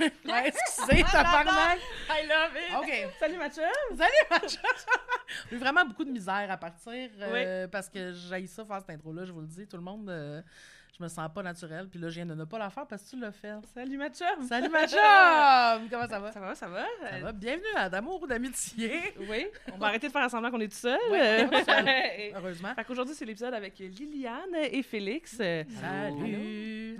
Ouais, excusez, tabarnak. I love it! OK. Salut Mathieu! Salut, Mathieu. J'ai eu vraiment beaucoup de misère à partir euh, parce que j'ai ça faire cette intro-là, je vous le dis. Tout le monde, euh, je me sens pas naturelle. Puis là, je viens de ne pas la faire parce que tu l'as fait. Salut Mathieu! Salut, ma chum! Comment ça va? Ça va, ça va? Ça va? Bienvenue à D'amour ou d'amitié. Oui, on va arrêter de faire semblant qu'on est tout seul. Et- Heureusement. Fait qu'aujourd'hui, c'est l'épisode avec Liliane et Félix. Salut.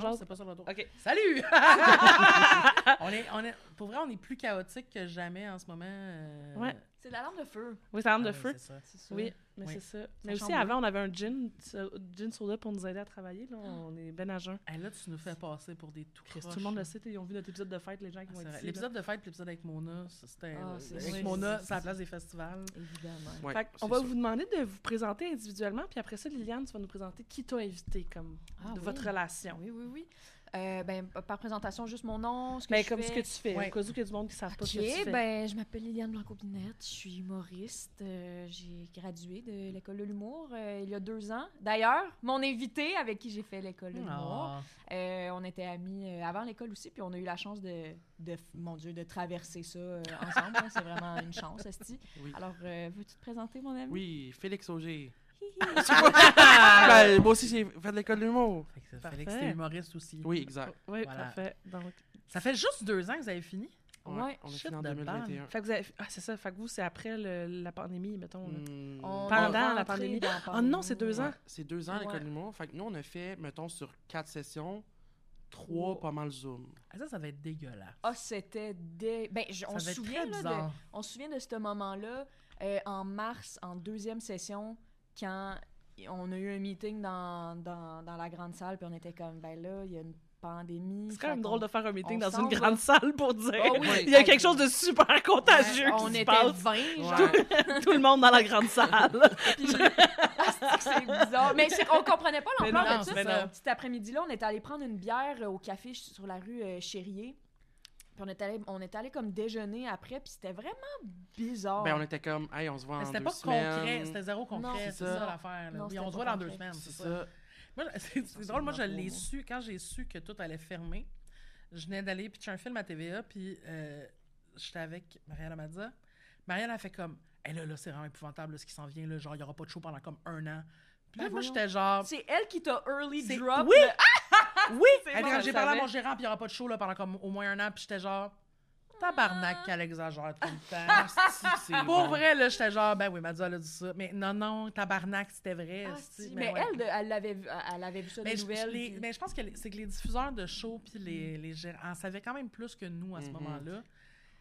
Jase? c'est pas ça le retour. OK. Salut! on est, on est, pour vrai, on est plus chaotique que jamais en ce moment. euh, Ouais. C'est de la lampe de feu. Oui, ça arme ah de ouais, feu. c'est ça. C'est ça. Oui, mais Oui. c'est ça. Mais aussi, avant, on avait un gin, gin soda pour nous aider à travailler. Là, on est ben à jeun. Hey, là, tu nous fais passer pour des tout Chris, tout le monde le sait, ils ont vu notre épisode de fête, les gens qui Ah, vont c'est être vrai. ici. L'épisode de fête l'épisode avec Mona, ça, c'était Ah, euh, c'est avec. Mona, C'est- c'est à la place des festivals. Évidemment. Ouais, Fait c'est on va vous demander de vous présenter individuellement, puis après ça, Liliane, tu vas nous présenter qui t'a invité, comme Ah de oui. votre relation. Oui, oui, oui. Euh, ben, par présentation, juste mon nom, ce que Mais je Ben, comme fais. ce que tu fais, Ouais. au cas où il y a du monde qui ne savent pas ce que tu fais. ben, je m'appelle Liliane Blanco-Binette, je suis humoriste. euh, j'ai gradué de l'école de l'humour euh, il y a deux ans. D'ailleurs, mon invité avec qui j'ai fait l'école de l'humour, Ah. euh, on était amis euh, avant l'école aussi, puis on a eu la chance de, de mon Dieu, de traverser ça euh, ensemble. hein. C'est vraiment une chance, Esti. Oui. Alors, euh, veux-tu te présenter, mon ami? Oui, Félix Auger. Ben, moi aussi, j'ai fait de l'école de l'humour. Fait que Parfait. Félix, t'es humoriste aussi. Oui, exact. Oui, Voilà. parfait. Donc, Ça fait juste deux ans que vous avez fini? Ouais. on a fini en de 2021. fait que vous avez... Ah, c'est ça. Fait que vous, c'est après le- la pandémie, mettons. Hmm, Pendant la pandémie. dans la Ah non, c'est deux ouais, ans. C'est deux ans l'école Ouais. de l'humour. Fait que nous, on a fait, mettons, sur quatre sessions, trois pas mal Zoom. Ah, ça, ça va être dégueulasse. Ah, c'était des. Ben, je- on se souvient, là, de, on se souvient de ce moment-là euh, en mars, en deuxième session, quand on a eu un meeting dans, dans, dans la grande salle, puis on était comme, ben là, il y a une pandémie. C'est quand même drôle de faire un meeting on dans une grande salle pour dire Ah oui. il y a quelque chose de super contagieux on qui se était passe. 20, genre. Tout le monde dans la grande salle. puis- c'est bizarre. Mais qu'on comprenait pas l'ampleur de ça. Cet après-midi-là, on était allé prendre une bière au café sur la rue euh, Chérier. Puis on était allé, on était allé comme déjeuner après, puis c'était vraiment bizarre. Ben, on était comme, hey, on se voit Mais en c'était deux pas semaines. concret, c'était zéro concret, c'est ça, ça. l'affaire. Oui, on se voit dans deux semaines, C'est ça. ça. Moi, c'est drôle, moi, je l'ai su, quand j'ai su que tout allait fermer, je venais d'aller pitcher un film à TVA, puis euh, j'étais avec Marianne Amadza. Marianne a fait comme, hé là, là, c'est vraiment épouvantable, là, ce qui s'en vient, là, genre, il n'y aura pas de show pendant comme un an. Puis là, Ben moi, j'étais genre, C'est elle qui t'a early drop. Oui! le- oui! Elle dit, j'ai parlé à mon gérant, puis il n'y aura pas de show là, pendant comme au moins un an, puis j'étais genre, tabarnak qu'elle exagère tout le temps. Pour bon. vrai, là, j'étais genre, ben oui, Madza, elle a dit ça. Mais non, non, tabarnak, c'était vrai. Ah, si, Ben mais ouais. elle, elle l'avait vu, elle avait vu ça Mais des je, nouvelles. les- mais je pense que c'est que les diffuseurs de shows puis les, les gérants en savaient quand même plus que nous à ce Mhm. moment-là.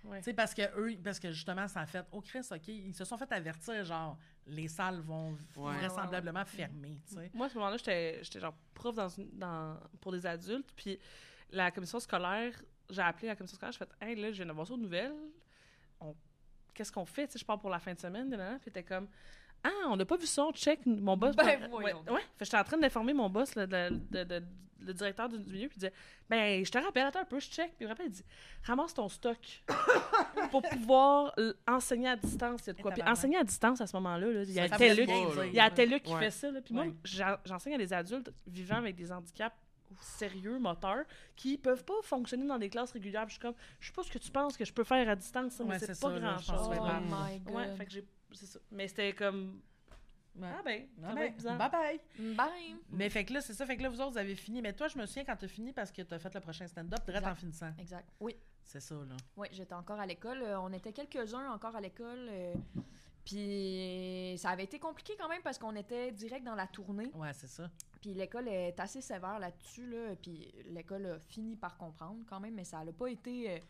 Ouais. Tu sais, parce que eux, parce que justement, ça a fait, oh Chris, OK, ils se sont fait avertir, genre, les salles vont Ouais. vraisemblablement fermer. Moi, à ce moment-là, j'étais j'étais genre prof dans une- dans, pour des adultes. Puis la commission scolaire, j'ai appelé la commission scolaire, j'ai fait Hey, là, je viens d'avoir ça aux nouvelles. On- Qu'est-ce qu'on fait? Je pars pour la fin de semaine. Puis t'es comme Ah, on n'a pas vu ça, on check. Mon boss. Ben, ouais, voyons ouais. Fait que j'étais en train d'informer mon boss, le directeur du milieu, puis il disait Ben, je te rappelle, attends un peu, je check. Puis il me rappelle, il dit Ramasse ton stock pour pouvoir enseigner à distance. Il y a de quoi. Et Puis enseigner à distance à ce moment-là, là, il y a Telluc qui Ouais. fait ça. Là. Puis moi, Ouais. j'en- j'enseigne à des adultes vivant avec des handicaps sérieux, moteurs, qui peuvent pas fonctionner dans des classes régulières. Puis je suis comme, je sais pas ce que tu penses que je peux faire à distance, ça, mais Ouais, c'est c'est pas grand-chose. Oh Ouais. my god. Ouais, fait que j'ai... C'est ça. Mais c'était comme... Ah ben, ça Ah va ben, être bizarre. bye bye. Bye. Mais fait que là, c'est ça. Fait que là, vous autres, vous avez fini. Mais toi, je me souviens quand t'as fini parce que t'as fait le prochain stand-up, direct Exact. en finissant. Exact. Oui, C'est ça, là. oui, j'étais encore à l'école. Euh, on était quelques-uns encore à l'école. euh, Puis ça avait été compliqué quand même parce qu'on était direct dans la tournée. Ouais, c'est ça. Puis l'école est assez sévère là-dessus. Là, puis l'école a fini par comprendre quand même, mais ça n'a pas été.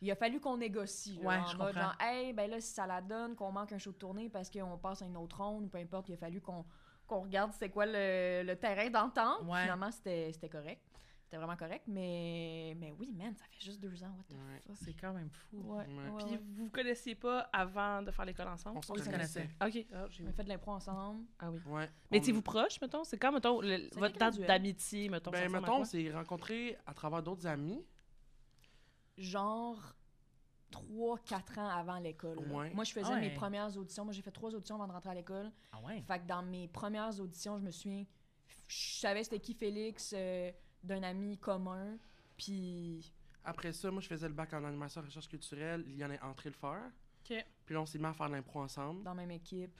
Il a fallu qu'on négocie. là, Ouais, en je mode comprends. genre, hey, ben là, si ça la donne, qu'on manque un show de tournée parce qu'on passe à une autre ronde ou peu importe, il a fallu qu'on qu'on regarde c'est quoi le, le terrain d'entente. Ouais. Finalement, c'était c'était correct. C'était vraiment correct, mais, mais oui, man, ça fait juste deux ans. What the Ouais. fuck? C'est quand même fou. Ouais, Ouais. ouais, Puis ouais. vous vous connaissiez pas avant de faire l'école ensemble? On se On se connaissait. OK. Ah, j'ai- On a fait de l'impro ensemble. ah oui. Ouais. Mais On- étiez-vous proches, mettons? C'est quand, mettons, le- votre date d'amitié, mettons? Ben, mettons, on s'est rencontrés à travers d'autres amis. Genre 3-4 ans avant l'école. Moi, je faisais Ah ouais. mes premières auditions. Moi, j'ai fait trois auditions avant de rentrer à l'école. Ah ouais? Fait que dans mes premières auditions, je me souviens, je savais c'était qui Félix, euh, d'un ami commun. Puis Après ça, moi, je faisais le bac en animation et recherche culturelle. Il y en est entré le faire. Puis là, on s'est mis à faire de l'impro ensemble. dans la même équipe.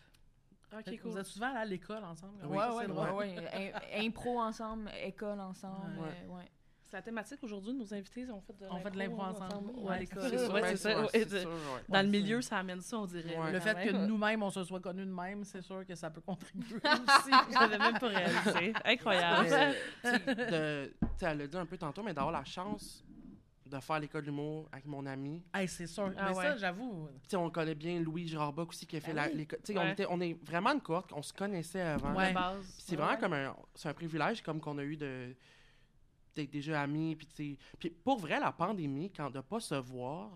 OK, Fait que cool. Vous êtes souvent allés à l'école ensemble? Oui, ouais. Im- Impro ensemble, école ensemble. Ouais. euh, ouais. C'est la thématique aujourd'hui. Nos invités ont fait de On fait de l'impro ensemble. ou Ouais, à l'école. c'est sûr. Ouais, c'est ça. ouais, de- sûr. Dans le milieu, ça amène ça, on dirait. Ouais. Le fait que même. nous-mêmes, on se soit connus de même, c'est sûr que ça peut contribuer aussi. J'avais même pas réalisé. Incroyable. Tu de- elle l'a dit un peu tantôt, mais d'avoir la chance de faire l'école d'humour avec mon ami. Hey, c'est sûr. Ah Mais ouais. ça, j'avoue. Tu sais, on connaît bien Louis Girard-Bock aussi qui a fait la- oui. l'école. Tu sais, on, était- on est vraiment une cohorte qu'on se connaissait avant. Ouais. De c'est Ouais, vraiment comme un, c'est un privilège comme qu'on a eu de d'être déjà amis. Puis, puis pour vrai, la pandémie, quand de pas se voir,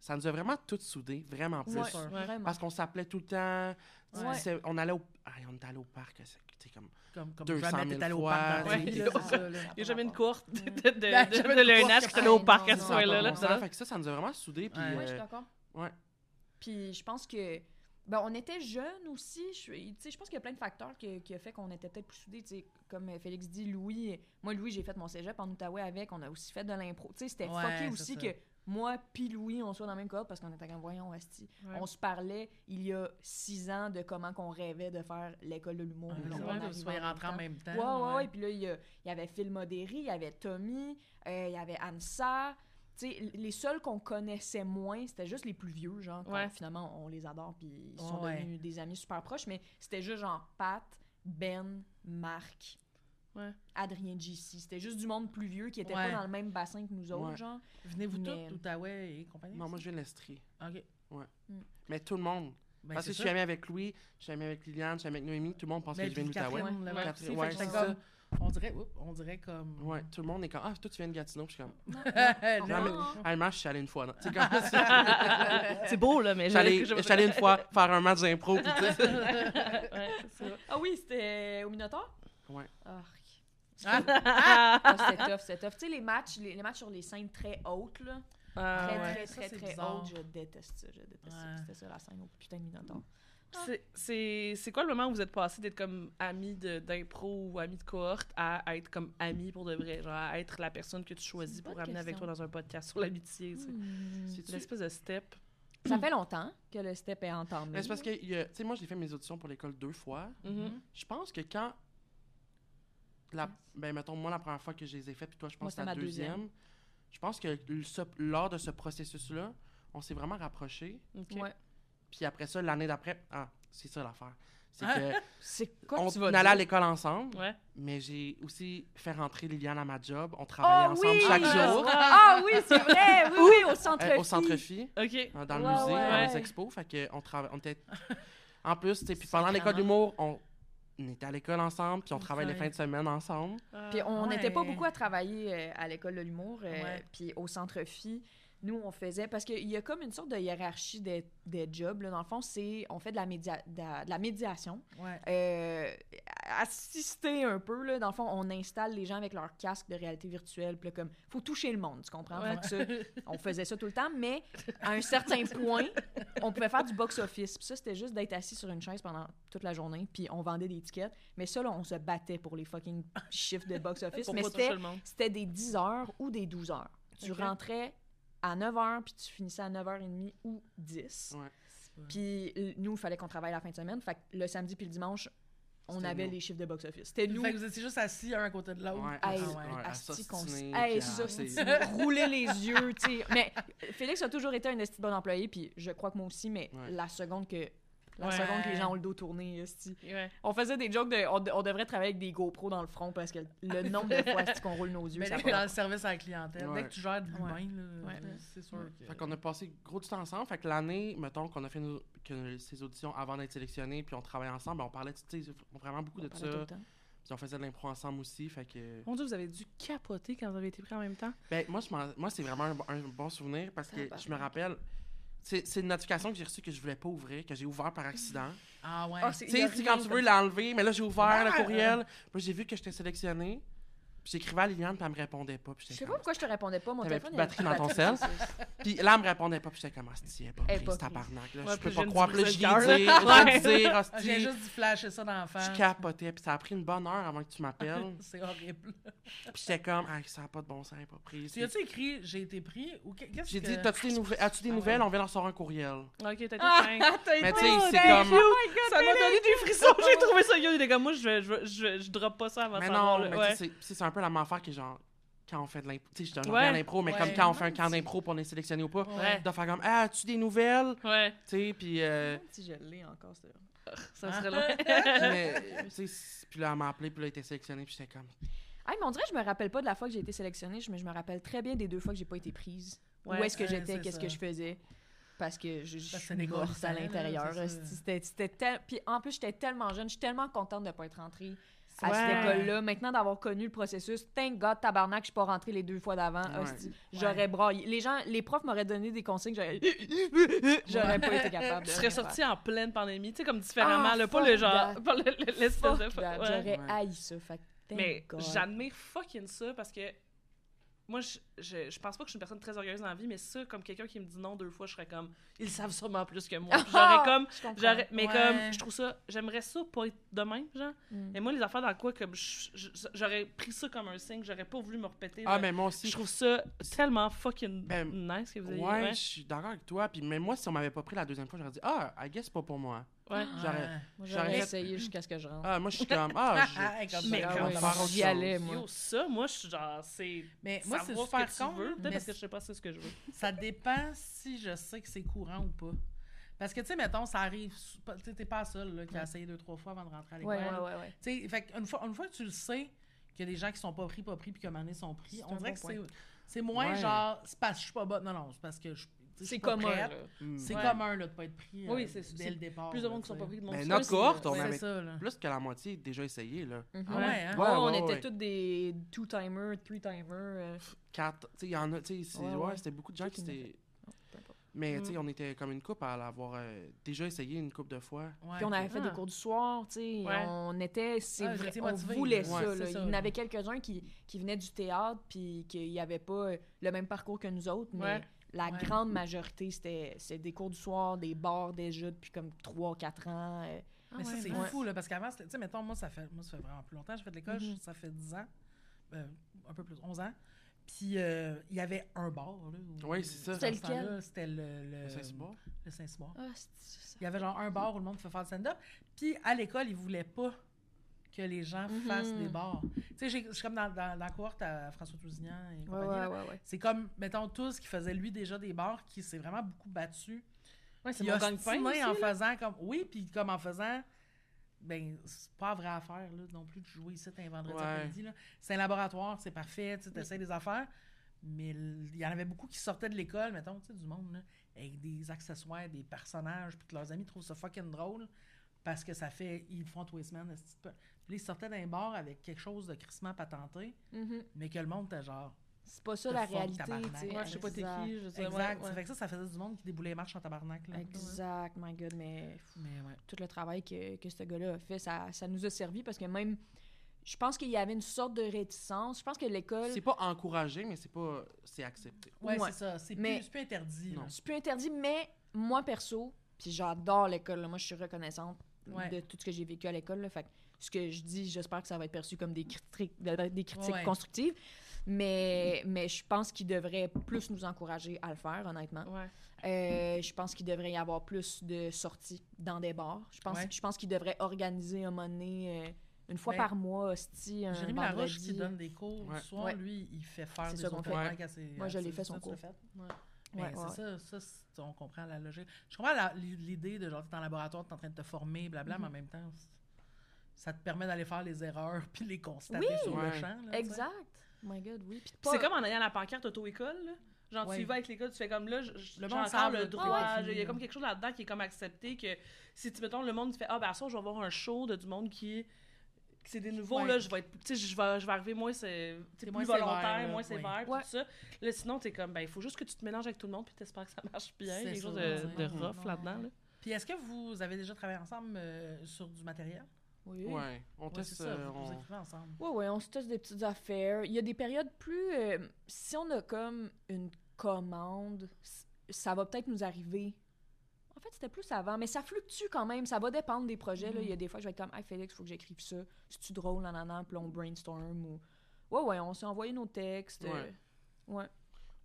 ça nous a vraiment toutes soudés, vraiment plus. Ouais, vraiment. Parce qu'on s'appelait tout le temps. Ouais. On allait au, ah, on était allé au parc, c'est- tu sais, comme Comme, comme 200 jamais 000 t'es allé au fois, ouais. vie, là, c'est ça, là. Il n'y a jamais une courte de, de, de, Ben, de, de une l'ENH courte qui est allé au parc à ce soir-là. ça. Ça, nous a vraiment soudés. Puis, Ouais. Ouais, je euh, suis d'accord. ouais. Puis je pense que. Ben, on était jeunes aussi. Je, tu sais, je pense qu'il y a plein de facteurs qui, qui a fait qu'on était peut-être plus soudés. Tu sais, comme euh, Félix dit, Louis. Moi, Louis, j'ai fait mon cégep en Outaouais avec. On a aussi fait de l'impro. Tu sais, c'était Ouais, fucké aussi ça. que moi puis Louis, on soit dans la même cohorte parce qu'on était comme, voyons, asti. Ouais. On se parlait il y a six ans de comment qu'on rêvait de faire l'école de l'humour. Ouais, c'est on en rentrés en temps. même temps. Ouais, ouais, ouais. Puis là, il y, a- il y avait Phil Modéry, il y avait Tommy, euh, il y avait Ansa. Tu sais, les seuls qu'on connaissait moins, c'était juste les plus vieux, genre. Ouais. Finalement, on les adore, puis ils sont Ouais. devenus des amis super proches. Mais c'était juste genre Pat, Ben, Marc, Ouais. Adrien JC. C'était juste du monde plus vieux qui était Ouais. pas dans le même bassin que nous autres, Ouais. genre. Venez-vous Mais- tous d'Outaouais et compagnie? Non, moi, je viens de l'Estrie. OK. Mais tout le monde. Ben, Parce que je suis ça. ami avec Louis, je suis ami avec Liliane, je suis ami avec Noémie, tout le monde pense Ben, que je viens d'Outaouais. Ouais. ouais, c'est comme- On dirait, oups, on dirait comme... Ouais, tout le monde est comme Ah, toi, tu viens de Gatineau. Puis je suis comme Non, Non, Non. Allemand, je suis allé une fois. non. Sais, comme C'est beau, là, mais allé- je- suis allé une fois faire un match d'impro. Ouais, c'est. Ah oui, c'était au Minotaur? Ouais. Arc. Ah, Ah, c'était tough, c'était tough. Tu sais, les matchs, les, les matchs sur les scènes très hautes, là. Ah, très, ouais. très, ça, très, c'est très bizarre. hautes, je déteste ça. Je déteste ça. C'était ça la scène au putain de Minotaur. C'est- C'est c'est quoi le moment où vous êtes passé d'être comme ami de- d'impro ou ami de cohorte à être comme ami pour de vrai, genre à être la personne que tu choisis pour amener avec toi dans un podcast sur l'amitié. Hmm. C'est-tu- L'espèce de step? Ça fait longtemps que le step est entamé. C'est parce que, tu sais, moi, j'ai fait mes auditions pour l'école deux fois. Mhm. Je pense que quand. La, ben, mettons, moi, la première fois que je les ai fait, puis toi, je Moi, pense que c'était la deuxième. deuxième. Je pense que le- ce- lors de ce processus-là, on s'est vraiment rapprochés. Ouais. Puis après ça, l'année d'après, ah, c'est ça l'affaire. C'est Ah. que C'est quoi on que tu vas allait à l'école ensemble, Ouais. mais j'ai aussi fait rentrer Liliane à ma job. On travaillait Oh ensemble oui! chaque Ah, jour Ah oui, c'est vrai! Oui, oui, au centre euh, au centre Phi, Ok. euh, dans le Ouais, musée, dans les expos. Fait que on travaille, on était. En plus, tu sais, puis pendant Sacrément. l'école d'humour, on, on était à l'école ensemble, puis on Ok. travaille les fins de semaine ensemble. Puis on Ouais. n'était pas beaucoup à travailler euh, à l'école de l'humour, euh, Ouais. puis au centre phi. Nous, on faisait parce qu'il y a comme une sorte de hiérarchie des, des jobs. là. Dans le fond, c'est on fait de la, média, de la, de la médiation, Ouais. euh, assister un peu. Là. Dans le fond, on installe les gens avec leur casque de réalité virtuelle. Puis là, comme, faut toucher le monde, tu comprends? Ouais. Fait que ça, on faisait ça tout le temps, mais à un certain point, on pouvait faire du box-office. Puis ça, c'était juste d'être assis sur une chaise pendant toute la journée, puis on vendait des tickets. Mais ça, là, on se battait pour les fucking chiffres de box-office. Mais c'était des 10 heures ou des 12 heures. Tu rentrais à 9 heures, puis tu finissais à 9h30 ou 10. Ouais. Puis l- nous, il fallait qu'on travaille la fin de semaine. Fait que le samedi puis le dimanche, on avait nous. les chiffres de box-office. C'était nous. Fait que vous étiez juste assis un à côté de l'autre. Ouais, Hey, Ah ouais. ouais, à asti qu'on s- s'ostiner, hey, rouler les yeux, tu sais. Mais Félix a toujours été un esti bon employé, puis je crois que moi aussi, mais Ouais. la seconde que la Ouais. seconde que les gens ont le dos tourné. Ouais. On faisait des jokes de on, de- on devrait travailler avec des GoPros dans le front parce que le nombre de fois qu'on roule nos yeux, Mais ça dans le service à la clientèle, Ouais. dès que tu gères de l'humain, c'est sûr que... Fait qu'on a passé gros du temps ensemble. Fait que l'année, mettons, qu'on a fait nos- que ces auditions avant d'être sélectionnés, puis on travaillait ensemble, on parlait de- vraiment beaucoup de On tout ça. Puis on faisait de l'impro ensemble aussi. Fait que. Mon Dieu, vous avez dû capoter quand vous avez été pris en même temps. Ben, moi, je m'en- moi c'est vraiment un, bon- un bon souvenir parce que je me rappelle. C'est c'est une notification que j'ai reçue que je voulais pas ouvrir, que j'ai ouvert par accident. Ah ouais. C'est- Tu sais, quand tu veux l'enlever, mais là, j'ai ouvert le courriel. Puis j'ai vu que j'étais sélectionné. Puis j'écrivais à Liliane, puis elle me répondait pas. Puis Je sais pas pourquoi je te répondais pas. Mon T'avais téléphone. plus de batterie dans ton sel? Puis là, elle me répondait pas, puis j'étais comme, hostie, elle est pas Elle est prise, pas tabarnak. Là, Ouais, je peux pas croire. Puis là, je de dire, Ah, hostie, J'ai juste dû flasher ça dans la je capotais, puis ça a pris une bonne heure avant que tu m'appelles. C'est horrible. Puis j'étais comme, ah, ça n'a pas de bon sens, elle est pas prise. Tu as-tu écrit j'ai été pris ou que- qu'est-ce J'ai que... dit, t'as-tu des, nouvelles- as-tu des Ah nouvelles? On vient leur sortir un courriel. Ok, t'as été Ah, fin. t'as Mais été- tu sais, Oh, c'est thank comme- you. Ça m'a donné des frissons. J'ai trouvé ça yo. Il était comme moi, je, vais- je, vais- je, vais- je drop pas ça avant Mais de non, savoir, mais là. tu ouais. c'est- c'est un peu la même affaire que genre, quand on fait de l'impro. Tu sais, je te Ouais. l'impro, mais Ouais. comme quand on fait un camp d'impro pour on est sélectionné ou pas, Ouais. de faire comme, ah, as-tu des nouvelles? Ouais, Tu sais, puis. euh, Si je l'ai encore, c'est ça serait mais, tu sais, puis là, elle m'a appelé, puis là, elle était sélectionnée, puis j'étais comme. Ah, mais on dirait que je me rappelle pas de la fois que j'ai été sélectionnée, mais je me rappelle très bien des deux fois que j'ai pas été prise. Ouais, Où est-ce que j'étais, qu'est-ce que je faisais? Parce que je, je suis morte à l'intérieur. C'était, c'était tel- Puis en plus, j'étais tellement jeune, je suis tellement contente de pas être rentrée à Ouais. cette école-là. Maintenant d'avoir connu le processus, thank God, tabarnak, je suis pas rentrée les deux fois d'avant. Ouais. J'aurais braillé. Les gens, les profs m'auraient donné des consignes, j'aurais, j'aurais pas été capable de Tu serais rien sorti en pleine pandémie, tu sais, comme différemment, Ah, là, pas le genre, pas l'espèce de... ouais. J'aurais Ouais. haï ça. Fait Mais j'admire fucking ça parce que moi, je, je, je pense pas que je suis une personne très orgueilleuse dans la vie, mais ça, comme quelqu'un qui me dit non deux fois, je serais comme, ils savent sûrement plus que moi. J'aurais comme, Je comprends. j'aurais, mais Ouais. comme, je trouve ça, j'aimerais ça pas être de même, genre. Mm. Mais moi, les affaires dans quoi, comme, j'aurais pris ça comme un signe, j'aurais pas voulu me répéter. Ah, là. mais moi aussi. Je trouve ça tellement fucking Ben, nice que vous ayez. Ouais, Ouais. je suis d'accord avec toi. Puis même moi, si on m'avait pas pris la deuxième fois, j'aurais dit, ah, I guess c'est pas pour moi. Ouais. Moi, j'aurais essayé jusqu'à ce que je rentre. Ah, moi, je suis comme, ah, je. Ah, comme Mais on ouais, faire faire j'y allais, moi. Yo, ça, moi, je suis genre, c'est. Mais moi, c'est ce que con, tu veux. Peut-être mais parce que je sais pas c'est ce que je veux. ça dépend si je sais que c'est courant ou pas. Parce que, tu sais, mettons, ça arrive, tu sais, t'es pas la seule là, qui a essayé deux, trois fois avant de rentrer à l'école. Ouais, ouais, ouais, ouais. Tu sais, fait une fois, une fois que tu le sais, qu'il y a des gens qui sont pas pris, pas pris, puis que année sont pris, on dirait bon que c'est, c'est moins Ouais. genre, c'est parce que je suis pas bonne. Non, non, c'est parce que je, C'est commun. Hmm. C'est Ouais. commun, là, de pas être pris Oui, euh, c'est- dès c'est le départ. Plus de monde qui sont pas pris de mon Ben, seul, notre c'est- cohorte, on avait- ça, là. Plus que la moitié déjà essayé, là. Ah ouais, hein? Ouais, on Ouais, était ouais. tous des two-timers, three-timers. euh, Quatre. Tu sais, il y en a, tu sais, c'est- Ouais, ouais, ouais. c'était beaucoup de gens qui Qui étaient. Mais, tu sais, Mm. on était comme une couple à l'avoir euh, déjà essayé une couple de fois. Ouais. Puis on avait fait Ah. des cours du soir, tu sais. Ouais. On était, c'est Ah, on voulait ça. Là. Il y en avait quelques-uns qui, qui venaient du théâtre, puis qu'il n'y avait pas le même parcours que nous autres, mais Ouais. La Ouais. grande majorité, c'était c'était des cours du soir, des bars déjà depuis comme 3-4 ans. euh. Ah Mais ça, ouais, c'est ouais. fou, là, parce qu'avant, tu sais, mettons, moi, ça fait, moi, ça fait vraiment plus longtemps. J'ai fait de l'école, Mhm. ça fait 10 ans, euh, un peu plus, 11 ans. Puis, euh, il y avait un bar, là. où- Oui, c'est ça. C'était lequel? C'était le... le Le Saint-Cyboire? Le Saint-Cyboire. Ah, Il y avait genre un bar où le monde pouvait faire du stand-up. Puis, à l'école, ils voulaient pas que les gens Mhm. fassent des bars. Tu sais, j'ai- je suis comme dans, dans, dans la cohorte à François Tousignan et compagnie, ouais, là. ouais, ouais. C'est comme, mettons, tous qui faisaient lui déjà des bars, qui s'est vraiment beaucoup battu. Ouais, c'est mon aussi, en là. faisant comme. Oui, puis comme en faisant. Ben, c'est pas la vraie affaire, là, non plus, de jouer ici un vendredi Ouais. après-midi. là. C'est un laboratoire, c'est parfait, tu essaies des affaires. Mais il y en avait beaucoup qui sortaient de l'école, mettons, tu sais, du monde, là, avec des accessoires, des personnages, puis que leurs amis trouvent ça fucking drôle parce que ça fait. Ils font tous les semaines. Puis ils sortaient d'un bar avec quelque chose de crissement patenté, Mhm. mais que le monde était genre. C'est pas ça la réalité. Ouais, je sais pas t'es Exact. qui, je sais Exact. ouais, fait que ça, ça faisait du monde qui déboulait les marches en tabarnak. Là. Exact, my God, mais Mais ouais. tout le travail que, que ce gars-là a fait, ça, ça nous a servi parce que même, je pense qu'il y avait une sorte de réticence. Je pense que l'école, C'est pas encouragé, mais c'est pas. C'est accepté. Ouais, Ouais. c'est ça. C'est Mais- plus, c'est plus interdit. Non. là. c'est plus interdit, mais moi perso, puis j'adore l'école, là. moi je suis reconnaissante Ouais. de tout ce que j'ai vécu à l'école. là. Fait que ce que je dis, j'espère que ça va être perçu comme des critiques, des critiques Ouais. constructives. Mais, mais je pense qu'il devrait plus nous encourager à le faire, honnêtement. Ouais. Euh, je pense qu'il devrait y avoir plus de sorties dans des bars. Je pense, Ouais. je pense qu'il devrait organiser un moment donné, euh, une fois Ben, par mois, hostie, un Jérémy Laroche qui donne des cours Ouais. le soir, Ouais. lui, il fait faire des open fait. Moi, je l'ai fait son cours. Mais Ouais, c'est ouais. ça, ça c'est- on comprend la logique. Je comprends la- l'idée de genre, t'es en laboratoire, t'es en train de te former, blabla, mais en même temps, c'est- ça te permet d'aller faire les erreurs puis les constater Oui! sur le Ouais. champ. là. Exact. Oh my God, oui. C'est comme en ayant la pancarte auto-école, là. Genre, Ouais. tu y vas avec l'école, tu fais comme là, je- je- Le j'ai monde encore le le droit. Il y a comme quelque chose là-dedans qui est comme accepté que si, tu mettons, le monde tu fait Ah, ben, à ça, je vais avoir un show de du monde qui. c'est des nouveaux, Ouais. là, je vais être. Tu sais, je vais, je vais arriver moins, c'est tu sais, C'est plus moins sévère, volontaire, là, moins sévère, tout ça. Là, sinon, t'es comme, ben, il faut juste que tu te mélanges avec tout le monde, puis t'espères que ça marche bien. Quelque chose de, de rough là-dedans, là. Puis est-ce que vous avez déjà travaillé ensemble euh, sur du matériel? Oui. Ouais, on Ouais, teste. ça, euh, vous, on- ensemble. Ouais, ouais, on se teste des petites affaires. Il y a des périodes plus. euh, si on a comme une commande, ça va peut-être nous arriver. En fait, c'était plus avant, mais ça fluctue quand même. Ça va dépendre des projets. là. Il y a des fois, je vais être comme, hey Félix, faut que j'écrive ça. C'est-tu drôle, nanana, puis on brainstorm ou. Ouais, ouais, on s'est envoyé nos textes. euh, Ouais.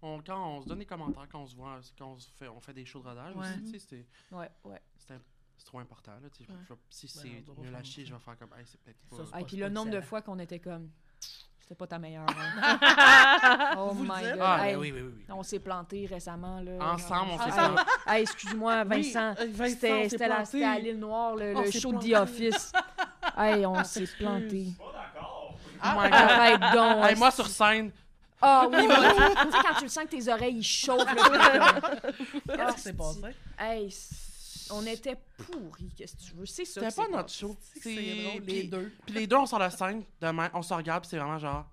On- quand on se donne des commentaires, quand on se voit, quand on, se fait, on fait des shows de rodage Ouais. aussi, tu sais, c'est- ouais, ouais. un- c'est trop important. Là. Ouais. Je vais- si Ben, c'est nul à chier, je vais faire comme, hey, c'est peut-être Ça, pas. c'est Et puis le nombre de fois qu'on était comme. C'était pas ta meilleure. hein. oh Vous my god. Ah, Hey, ben oui, oui, oui. oui. On s'est planté récemment. Là, Ensemble, on Ah, s'est planté. hey, excuse-moi, Vincent. Oui, euh, Vincent, C'était la- à l'île Noire, le, le show de. The Office. hey, on s'est planté. Pas d'accord. Oh my God. Arrête donc. Hey, moi, sur scène, Ah oui, moi, tu sais, quand tu le sens que tes oreilles ils chauffent. Qu'est-ce qui s'est passé? hey, on était pourris, qu'est-ce que tu veux? C'est ça. c'était pas notre show. C'est drôle, les puis- deux. Puis les deux, on sort de scène, demain, on se regarde, puis c'est vraiment genre,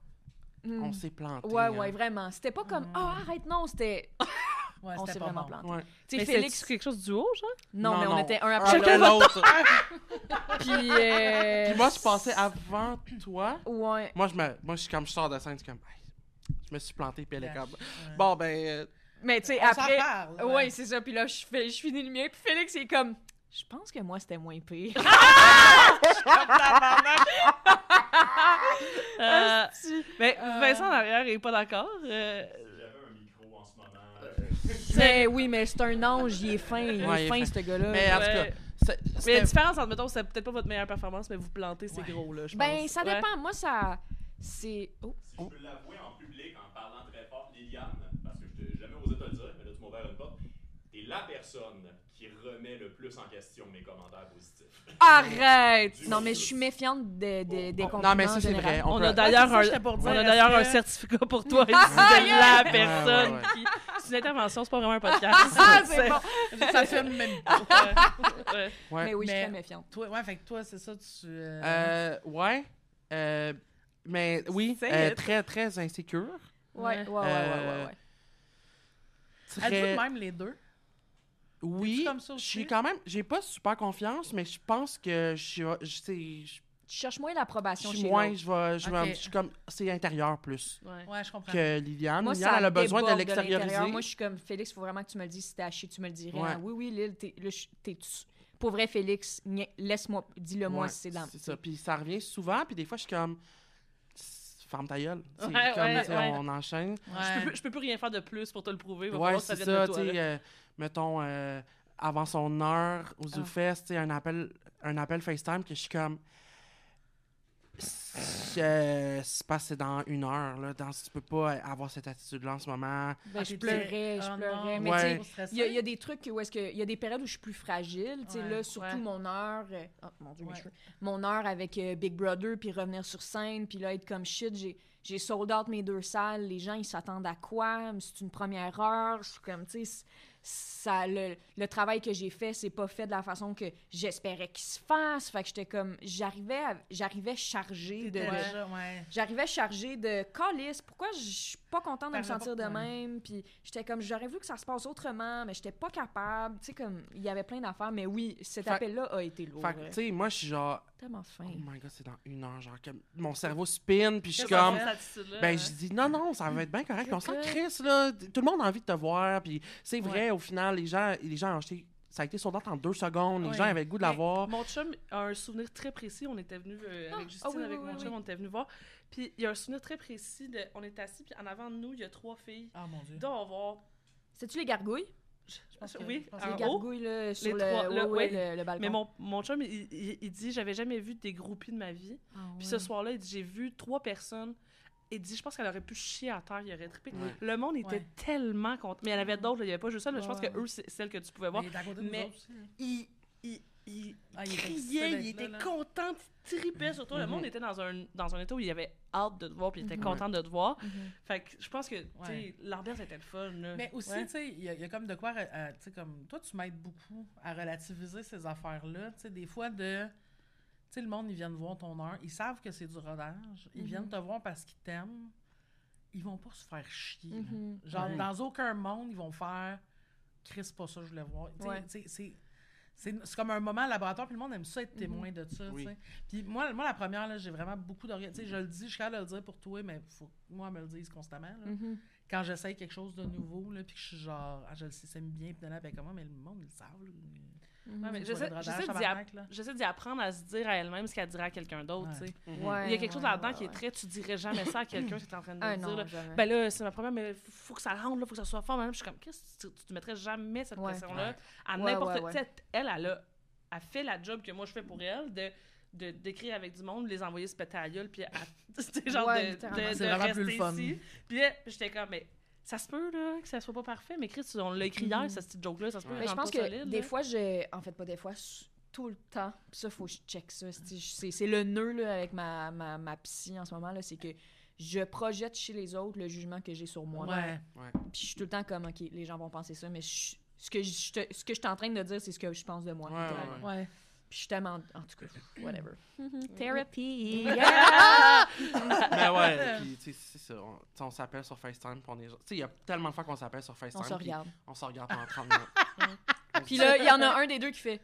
Hmm. on s'est planté. Ouais, hein. ouais, vraiment. C'était pas comme, Mm. ah, arrête, non, c'était. Ouais, On s'est vraiment bon. planté. Ouais. Tu sais, Félix. c'est quelque chose du haut, genre? Non, Non, mais on était un après l'autre. Puis. euh, Puis moi, je passais avant toi. Ouais. Moi, je me, moi, je suis comme je sors de scène, je suis comme, je me suis planté, puis elle est comme, Ouais. bon, ben, euh, Mais tu sais, après. parle, Ouais, c'est ça. Puis là, je, fais, je finis le mien. Puis Félix, il est comme. Je pense que moi, c'était moins pire. Euh, mais. Vincent en arrière est pas d'accord. euh, J'avais un micro en ce moment. mais oui, mais c'est un ange. Il est fin. Il est est fin, ce gars-là. mais en tout cas, Mais la différence entre, mettons, c'est peut-être pas votre meilleure performance, mais vous plantez, c'est Ouais. gros, là, je Ben, ça Ouais. dépend. Moi, ça. C'est. Oh. Si je peux l'avouer en public en parlant très fort, Liliane, parce que je n'ai jamais osé te le dire, mais là tu m'as ouvert une porte, t'es la personne qui remet le plus en question mes commentaires positifs. Arrête! Non, mais je suis méfiante de, de- des Non, compliments. non, mais ça, c'est vrai. On peut- a d'ailleurs Ouais, ça, un, on a d'ailleurs que- un certificat pour toi ici de la Ouais, personne ouais, ouais. qui... C'est une intervention, c'est pas vraiment un podcast. Ah, c'est bon. Ça filme même pas. Ouais, ouais. Ouais. Mais oui, je suis Mais- très méfiante. Toi, ouais, fait que toi, c'est ça, tu. euh, Euh, ouais. Euh, mais oui, euh, très, très insécure. Ouais, ouais, ouais, ouais, Euh, ouais, ouais. Êtes-vous Très... de même les deux? Oui, comme ça je suis quand même... J'ai pas super confiance, mais je pense que je suis... Je, sais, je, Tu cherches moins je l'approbation suis chez moins... Je vais... Je, suis comme... C'est intérieur plus Ouais. Ouais, je comprends. que Liliane. Moi, Liliane, ça elle a besoin de l'extérioriser. Moi, je suis comme, Félix, il faut vraiment que tu me le dises. Si t'es à chier, tu me le dirais. Ouais. Oui, oui, Lille, t'es, pour vrai, Félix, laisse-moi, dis-le-moi Ouais, si c'est dans... C'est ça. Puis ça revient souvent, puis des fois, je suis comme... Ferme ta gueule. Ouais, comme, ouais. On enchaîne. Je, peux, plus- je peux plus rien faire de plus pour te le prouver. Va Ouais, ça c'est ça, de tu toi. euh, mettons, euh, avant son heure au Ah. ZooFest, tu sais, un appel, un appel FaceTime que je suis comme... C'est euh, c'est que c'est dans une heure, là. Dans, tu peux pas avoir cette attitude-là en ce moment. Ben, Ah, je pleurais, je Ah, pleurais. non. Mais Ouais. il y, a- il y a des trucs où est-ce que il y a des périodes où je suis plus fragile, tu sais Ouais, là surtout ouais. mon heure euh, oh, mon dieu mes Ouais. cheveux. mon heure avec euh, Big Brother puis revenir sur scène puis là être comme shit, j'ai j'ai sold out mes deux salles, les gens ils s'attendent à quoi? C'est une première heure, je suis comme tu sais ça le, le travail que j'ai fait, c'est pas fait de la façon que j'espérais qu'il se fasse, fait que j'étais comme j'arrivais à- j'arrivais chargée de, ouais. J'arrivais chargée de calice. Pourquoi je suis pas contente de me sentir de même? Puis j'étais comme, j'aurais voulu que ça se passe autrement, mais j'étais pas capable. Tu sais, comme, il y avait plein d'affaires. Mais oui, cet Fait- appel-là a été lourd. Fait que, tu sais, moi, je suis genre... Tellement fin. Oh my God, c'est dans une heure, genre, que mon cerveau spin, puis je suis comme... Ben, je dis non, non, ça va être bien correct. On sent. Chris, là. Tout le monde a envie de te voir. Puis c'est vrai, au final, les gens, les gens ont acheté. Ça a été sold out en deux secondes. Les Oui. gens avaient le goût de l'avoir. Mon chum a un souvenir très précis. On était venu avec Ah, Justine, ah oui, avec oui, mon oui, chum, oui. on était venu voir. Puis il y a un souvenir très précis de. On est assis, puis en avant de nous, il y a trois filles. Ah, mon Dieu. Doit avoir. C'est-tu les gargouilles? Je pense que- oui, je pense les gargouilles, là, sur le, trois, ouais, là, ouais, oui. le, le balcon. Mais mon, mon chum, il, il- il dit J'avais jamais vu des groupies de ma vie. Ah, Puis ouais. ce soir-là, il dit J'ai vu trois personnes. Il dit Je pense qu'elle aurait pu chier à terre, il aurait trippé. Ouais. Le monde était Ouais. tellement content. Mais il y en avait d'autres, il n'y avait pas juste ça. là, je pense que eux, c'est celle que tu pouvais voir. Mais il est à côté de nous Mais- autres aussi. Il, il, il Ah, il était criait, excité il était là, là. content, il tripait sur toi. Le monde était dans un, dans un état où il avait hâte de te voir, puis il était Mhm. content de te voir. Mhm. Fait que je pense que, tu sais, Ouais. l'ambiance était le fun. là. Mais aussi, Ouais. tu sais, il y, y a comme de quoi, euh, tu sais, comme toi, tu m'aides beaucoup à relativiser ces affaires-là. Tu sais, des fois, de. Sais, le monde, ils viennent voir ton heure. Ils savent que c'est du rodage. Ils Mhm. viennent te voir parce qu'ils t'aiment. Ils vont pas se faire chier. Mhm. Genre, Mhm. dans aucun monde, ils vont faire Chris, pas ça, je voulais voir. Ouais. c'est. c'est c'est comme un moment laboratoire, puis le monde aime ça être témoin de ça, Oui. Puis moi, moi, la première, là, j'ai vraiment beaucoup sais, je le dis, je suis capable de le dire pour toi, mais faut que moi, me le dise constamment, là. Mhm. Quand j'essaye quelque chose de nouveau, là, puis que je suis genre, ah, je le sais, bien, puis là, ben comment, mais le monde, ils le savent, là. Ouais, mais C'est j'essaie d'y tabarnak, là. J'essaie d'y apprendre à se dire à elle-même ce qu'elle dirait à quelqu'un d'autre, Ouais. Mhm. Ouais, Il y a quelque chose ouais, là-dedans ouais, qui est très, tu dirais jamais ça à quelqu'un qui est en train de Ah dire. non, là. Ben là, c'est ma première, mais faut que ça rentre, là, faut que ça soit fort. Même, je suis comme, qu'est-ce que tu, tu te mettrais jamais cette Ouais. pression-là Ouais. à n'importe Elle, elle a, a fait la job que moi je fais pour elle, de de d'écrire avec du monde, les envoyer se péter à la gueule, puis à- c'était genre Ouais, de, de, C'est de vraiment plus rester le fun. ici. Puis là, j'étais comme, mais ça se peut là, que ça soit pas parfait, mais Chris, on l'a écrit hier, Mhm. ce petit joke-là, ça se peut. Ouais. Mais je pense que solide, des là. fois, j'ai. En fait, pas des fois, tout le temps. Puis ça, faut que je check ça. C'est- le nœud là, avec ma, ma, ma psy en ce moment, là, c'est que je projette chez les autres le jugement que j'ai sur moi. Ouais. Puis je suis tout le temps comme, OK, les gens vont penser ça, mais je- ce que je te- ce que je suis en train de dire, c'est ce que je pense de moi. Ouais. Ouais. Puis je suis tellement. En tout cas, whatever. Therapy. Mais ouais, puis tu sais, c'est ça. On, on s'appelle sur FaceTime, puis on est Tu sais, il y a tellement de fois qu'on s'appelle sur FaceTime. On se regarde. On se regarde pendant 30 minutes. Puis là, il y en a un des deux qui fait.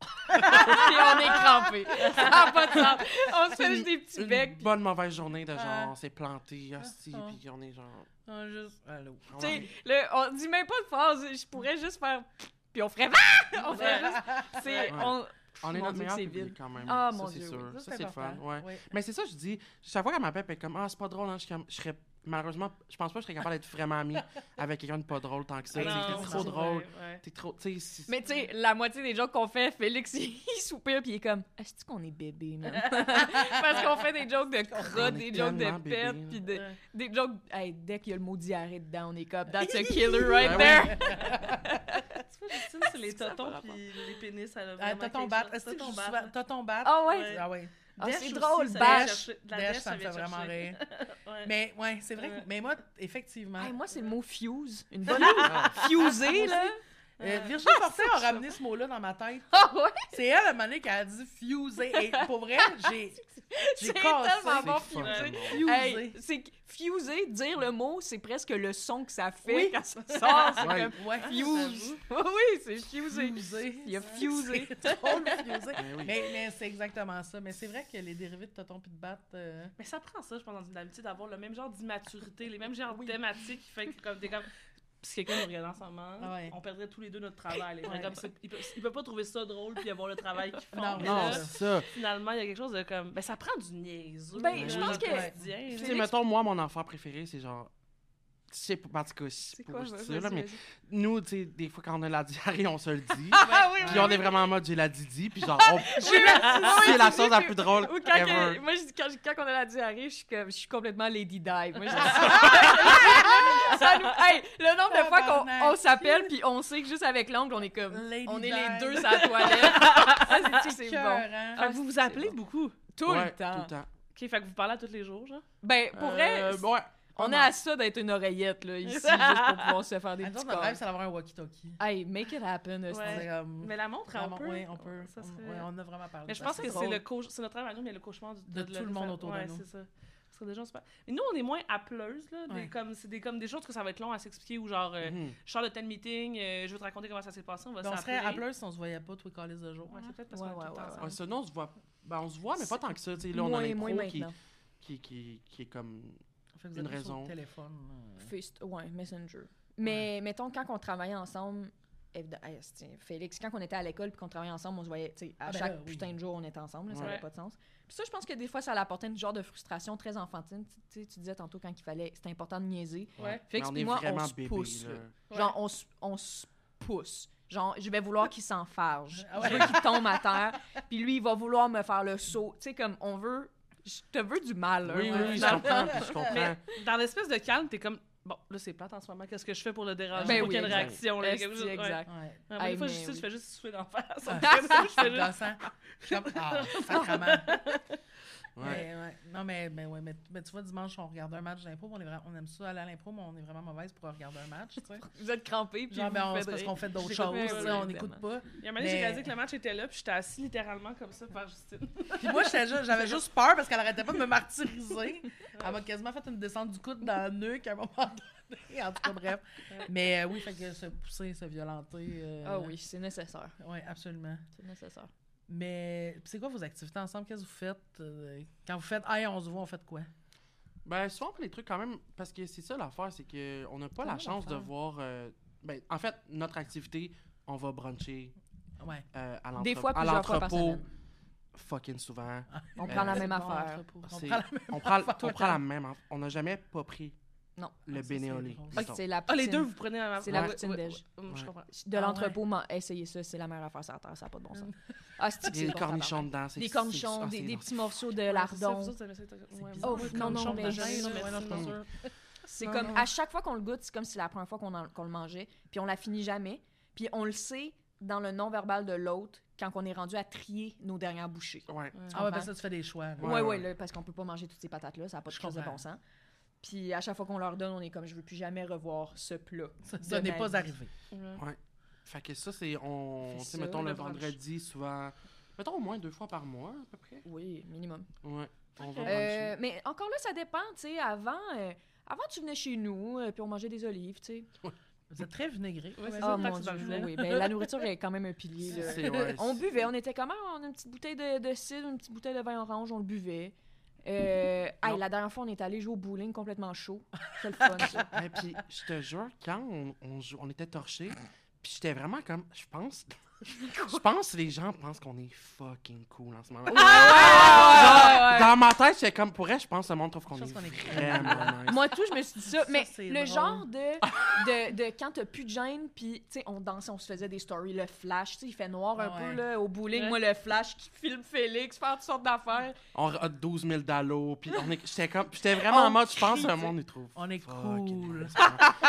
Puis on est crampé. Ça n'a pas de sens. On se fait juste des petits Une becs. puis- bonne mauvaise journée de genre, Ah. on s'est planté, hostie, Ah. puis on est genre. Ah, juste, allô. on Tu sais, on dit même pas de phrase. Je pourrais juste faire. Puis on ferait. on ferait juste. C'est. Ouais. On... On est Mon notre meilleur c'est public quand même. Ah, ça, mon c'est Dieu, sûr. oui. Ça, c'est le fun. Ouais. Mais c'est ça, je dis, chaque fois qu'elle m'appelle, elle est comme, ah, c'est pas drôle, hein, je, je serais, malheureusement, je pense pas que je serais capable d'être vraiment ami avec quelqu'un de pas drôle tant que ça. T'es c'est trop drôle. Ouais. T'es trop, Mais tu sais, la moitié des jokes qu'on fait, Félix, il soupire puis il est comme Est-ce qu'on est bébé, man Parce qu'on fait des jokes de crotte, des jokes de pète, puis de- Ouais. des jokes. Hey, dès qu'il y a le mot diarrhée dedans, on est comme That's a killer right Ben there. Justine, c'est les totons puis les pénis, elle a Ah, vraiment t'as ton quelque bat. chose. Est-ce que T'as ton tu bat? Ah ouais? Ouais. Ah ouais. Ah, c'est aussi, drôle, ça Bash. Dash, ça me fait vraiment rire. Ouais. Mais ouais, c'est vrai. que-. Mais moi, effectivement. Hey, moi, c'est le mot fuse. Une bonne Ah. fusée, là. Euh, Virginie Fortin a ramené ce mot-là dans ma tête. Ah ouais? C'est elle, à un moment donné, qui a dit fusé. Et pour vrai, j'ai. J'ai tellement bon. Fusé. Hey, c'est fuser, dire le mot, c'est presque le son que ça fait Oui. quand ça sort. C'est Ouais. comme Ouais, fuse. oui, c'est fusé. Fusé. Il a fusé. Drôle, fusé. Oui. Mais, mais c'est exactement ça. Mais c'est vrai que les dérivés de tonton puis de batte. euh, Mais ça prend ça, je pense, dans une amitié, d'avoir le même genre d'immaturité, les mêmes genres Oui. de thématiques qui fait que comme t'es comme. Si quelqu'un nous regarde en ce moment, Ah ouais. on perdrait tous les deux notre travail. Ouais. Comme, il, peut, il peut pas trouver ça drôle puis avoir le travail qu'ils font. Non, mais Non, ça. finalement, il y a quelque chose de comme. Ben, ça prend du niaiseux. Ben, je pense que-. Tu sais, mettons, moi, mon enfant préféré, c'est genre. Je sais pas, en tout cas, C'est pas je dis ça, là, mais nous, tu sais, des fois, quand on a la diarrhée, on se le dit. Ah oui, Puis on est vraiment en mode j'ai la Didi, puis genre, on- Oui, mais- oui, c'est la chose la plus drôle Ou quand, ever. que- moi, je dis, quand, quand on a la diarrhée, je suis, comme, je suis complètement Lady Di. Moi, je- Ça nous- hey, le nombre de fois qu'on on s'appelle, puis on sait que juste avec l'ongle, on est comme. Lady on est Di. les deux sur la toilette. Ah, c'est- c'est bon. Fait que vous vous appelez bon. beaucoup. Tout Ouais, le temps. Tout le temps. Ok, fait que vous parlez à tous les jours, genre? Ben, pour vrai, Euh, ouais. On est à ça d'être une oreillette, là, ici, juste pour pouvoir se faire des Ah, petits autres, notre rêve, corps. c'est d'avoir un walkie-talkie. Hey, make it happen. Ouais. Mais la montre, Vraiment, on peut. Oui, on peut. Ça On- serait- ouais, on a vraiment parlé. Mais de je pense que c'est le cauche- c'est notre rêve à nous, mais le cauchemar du- De tout le monde autour de ouais, nous. c'est ça. Ce serait déjà super. Mais nous, on est moins appeleuses, là. des- comme, c'est des, comme des choses que ça va être long à s'expliquer ou genre, euh, Mhm. je sors de tel meeting, euh, je veux te raconter comment ça s'est passé, on va Ben, on serait s'appeler. appeleurs si on se voyait pas tous les calices de jour. Ouais, c'est peut-être parce Ouais, qu'on est ouais, tout le nous, on se voit. Ben, on se voit, mais pas tant que ça. Tu sais, là, on a Moins, l'impro qui, qui, qui est comme. Fait que vous Une êtes tous sur raison. le téléphone. euh. Face- ouais, Messenger. Mais mettons, quand on travaillait ensemble, esti, Félix, quand on était à l'école puis qu'on travaillait ensemble, on se voyait, tu sais, à Ah ben chaque là, oui. putain de jour, on était ensemble, là, ça Ouais. n'avait pas de sens. Puis ça, je pense que des fois, ça apportait une genre de frustration très enfantine. Tu sais, tu disais tantôt quand il fallait, c'était important de niaiser. Ouais. Félix Mais on puis est moi, on se pousse. là. Genre, on, se- on se pousse. Genre, je vais vouloir qu'il s'enfarge. Ah ouais. Je veux qu'il tombe à terre. Puis lui, il va vouloir me faire le saut. Tu sais, comme, on veut... Je te veux du mal. Oui, oui, ouais. oui, je Dans- comprends. puis je comprends. Mais dans l'espèce de calme, t'es comme, bon, là, c'est plate en ce moment, qu'est-ce que je fais pour le déranger? Ben pour oui, exact. réaction, là, Esti, chose- exact. Ouais. Ouais, des fois, je, sais, oui. je fais juste souffler d'en face. Ah. je fais juste... suis comme, ah, sacrement. Ouais. Mais, ouais. Non, mais, mais, ouais, mais, mais tu vois, dimanche, on regarde un match d'impro. On, est on aime ça aller à l'impro, mais on est vraiment mauvaise pour regarder un match. tu sais. Vous êtes crampés, puis Genre, vous ben, on- parce qu'on fait d'autres choses. on n'écoute pas. Il y a un moment j'ai réalisé que le match était là, puis j'étais assis littéralement comme ça par Justine. Puis moi, j'avais juste peur parce qu'elle arrêtait pas de me martyriser. Elle m'a quasiment fait une descente du coude dans le nuque à un moment donné. En tout cas, bref. Mais euh, oui, fait que se pousser, se violenter. euh, Ah oui, c'est nécessaire. Oui, absolument. C'est nécessaire. Mais c'est quoi vos activités ensemble? Qu'est-ce que vous faites? euh, quand vous faites Hey, on se voit, on fait quoi? Ben, souvent, on fait des trucs quand même. Parce que c'est ça l'affaire, c'est qu'on n'a pas la chance de voir. euh, ben, en fait, notre activité, on va bruncher Ouais. euh, à l'entre- Des fois, à plusieurs fois par l'entrepôt semaine. fucking souvent. On Euh, prend la même affaire. l'entrepôt. On prend la même On prend, affaire. on prend la même. aff- On n'a jamais pas pris Non. le Ah, bénéolé. C'est la Ah, les deux, vous prenez la C'est la Ouais, poutine ouais, déj. ouais, Je comprends. De Ah l'entrepôt, essayez ça, c'est la meilleure affaire sur la terre, ça n'a pas de bon sens. Ah, c'est des cornichons dedans. c'est- Des cornichons, ah, des, petits morceaux de lardon. Oh, non, non, cornichons mais. C'est comme, à chaque fois qu'on le goûte, c'est comme si c'est la première fois qu'on le mangeait, puis on la finit jamais, puis on le sait dans le non-verbal de l'autre quand on est rendu à trier nos dernières bouchées. Ouais. Ah ouais, ben ça, tu fais des choix. là. Ouais, Ouais, ouais, ouais. là, parce qu'on peut pas manger toutes ces patates-là, ça n'a pas de crise de bon sens. Puis à chaque fois qu'on leur donne, on est comme, je veux plus jamais revoir ce plat. Ça, ça n'est pas arrivé. Ouais. Fait que ça, c'est. On. Tu mettons le, vendredi, souvent. Mettons au moins deux fois par mois, à peu près. Oui, minimum. Ouais. On va. Euh, mais encore là, ça dépend, tu sais, avant... euh, avant, tu venais chez nous, euh, puis on mangeait des olives, tu sais. Vous êtes très vinaigré. Ouais, c'est Oh ça, mon Dieu, oui. Ben, la nourriture est quand même un pilier. ouais, On buvait, on était comment? On a une petite bouteille de, de cidre, une petite bouteille de vin orange, on le buvait. Euh, hey, la dernière fois, on est allé jouer au bowling complètement chaud. C'est le fun, ça. Et puis, je te jure, quand on, on, on était torchés, puis j'étais vraiment comme. Je pense. Je pense que les gens pensent qu'on est fucking cool en ce moment. Genre, dans ma tête, j'étais comme. Pour elle, je pense que le monde trouve qu'on Je est, pense qu'on est vraiment nice. Moi, tout, je me suis dit ça. Ça, mais c'est le drôle. genre de, de, de quand t'as plus de gêne, puis, tu sais, on dansait, on se faisait des stories, le flash, tu sais, il fait noir un Ouais. peu, là, au bowling. Ouais. Moi, le flash qui filme Félix, faire toutes sortes d'affaires. On a 12 000 dallos, puis on est- j'étais comme. J'étais vraiment en mode, je pense que le monde y trouve. On est cool.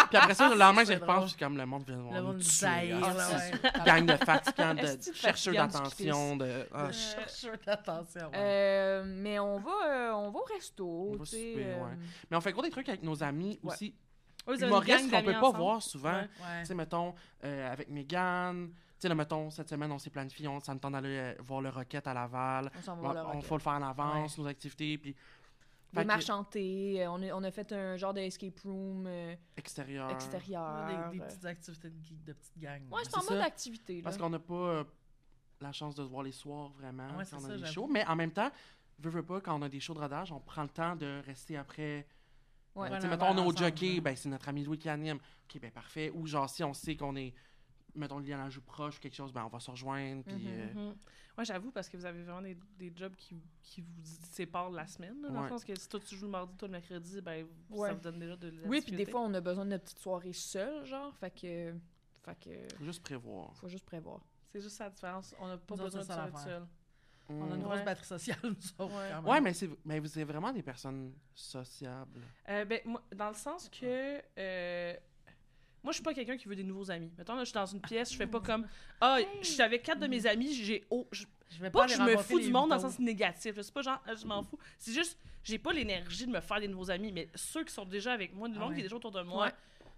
Puis après ça, le lendemain, C'est j'y drôle. repense, puis comme le monde vient de Le voir monde nous nous tuer. Ah, c'est- ouais. Gang de De fatigant d'attention, de. ah, chercheur d'attention. ouais. Euh, mais on va, euh, on va au resto, On va souper, euh, ouais. Mais on fait gros des trucs avec nos amis Ouais. aussi. Ouais, Humoristes qu'on peut pas ensemble. voir souvent. Tu sais, mettons, euh, avec Megan. Tu sais, là, mettons, cette semaine, on s'est planifié, on s'entend d'aller euh, voir le Rocket à Laval. On s'en va On, voir le on Rocket. faut le faire en avance, nos activités, puis Des marches euh, on, a, on a fait un genre d'escape room euh, extérieur. extérieur. Des, des euh. petites activités de, geek- de petites gangs. Ouais, c'est en mode activité. Là. Parce qu'on n'a pas euh, la chance de se voir les soirs, vraiment, Ouais, c'est on a ça, des j'avoue. shows. Mais en même temps, veux, veux pas, quand on a des shows de rodage, on prend le temps de rester après. Ouais. Euh, mettons, on est au jockey, ben, c'est notre ami Louis qui anime. Ok, ben parfait. Ou genre, si on sait qu'on est, mettons, le lien joue proche ou quelque chose, ben on va se rejoindre. Puis, Mhm. euh, Mhm. Ouais, j'avoue, parce que vous avez vraiment des, des jobs qui, qui vous séparent la semaine. Là, dans Ouais. le sens que si toi tu joues le mardi, toi le mercredi, ben Ouais. ça vous donne déjà de la Oui, puis des fois, on a besoin de notre petite soirée seule, genre. Fait que. Fait que. faut juste prévoir. Faut juste prévoir. C'est juste ça la différence. On n'a pas Nous besoin de ça seul. On a une Mm. grosse Ouais. batterie sociale, nous autres. Ouais. mais, c'est, mais vous êtes vraiment des personnes sociables. Euh, ben, moi, dans le sens que. euh, moi, je suis pas quelqu'un qui veut des nouveaux amis. Mettons, là, je suis dans une pièce, je fais pas comme. Ah, je suis avec quatre de mes amis, j'ai. Oh, je- Je vais pas que je me fous du monde dans le sens négatif. C'est pas genre, euh, je m'en fous. C'est juste, j'ai pas l'énergie de me faire des nouveaux amis, mais ceux qui sont déjà avec moi, du Ah monde ouais. qui est déjà autour de moi, Ouais.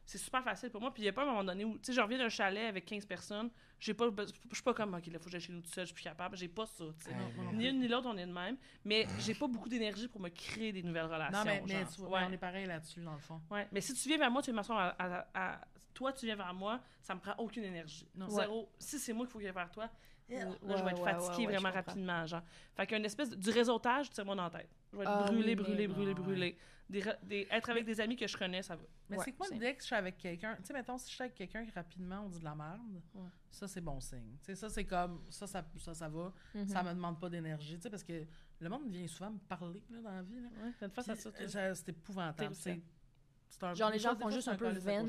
c'est super facile pour moi. Puis il y a pas un moment donné où, tu sais, je reviens d'un chalet avec 15 personnes, j'ai pas, je suis pas comme, ok, là, faut que j'aille chez nous tout seul, je suis plus capable. J'ai pas ça, tu sais. Non. Ni une ni l'autre, on est de même. Mais j'ai pas beaucoup d'énergie pour me créer des nouvelles relations. Non, mais, mais tu vois, Ouais. on est pareil là-dessus, dans le fond. Ouais, mais si tu viens vers moi, tu veux m'asseoir à, à- à- Toi, tu viens vers moi, ça me prend aucune énergie. Non. Zéro. Si c'est moi qu'il faut vienne vers toi, là, Ouais, je vais être ouais, fatiguée vraiment rapidement. Genre. Fait qu'une espèce de, du réseautage, tire-moi dans la tête. Je vais être Ah brûlée, oui, brûlée, mais- brûlée, ouais. brûlée. Des, re- des- être avec des amis que je connais, ça va. Mais Ouais, c'est quoi dès que je suis avec quelqu'un? Tu sais, mettons, si je suis avec quelqu'un qui rapidement on dit de la merde, Ouais. ça, c'est bon signe. Tu sais, ça, c'est comme, ça, ça, ça, ça va. Mhm. Ça me demande pas d'énergie, tu sais, parce que le monde vient souvent me parler, là, dans la vie, là. Ouais, Puis, ça. euh, c'est épouvantable. C'est, c'est un, Genre, les gens font juste un peu de vent.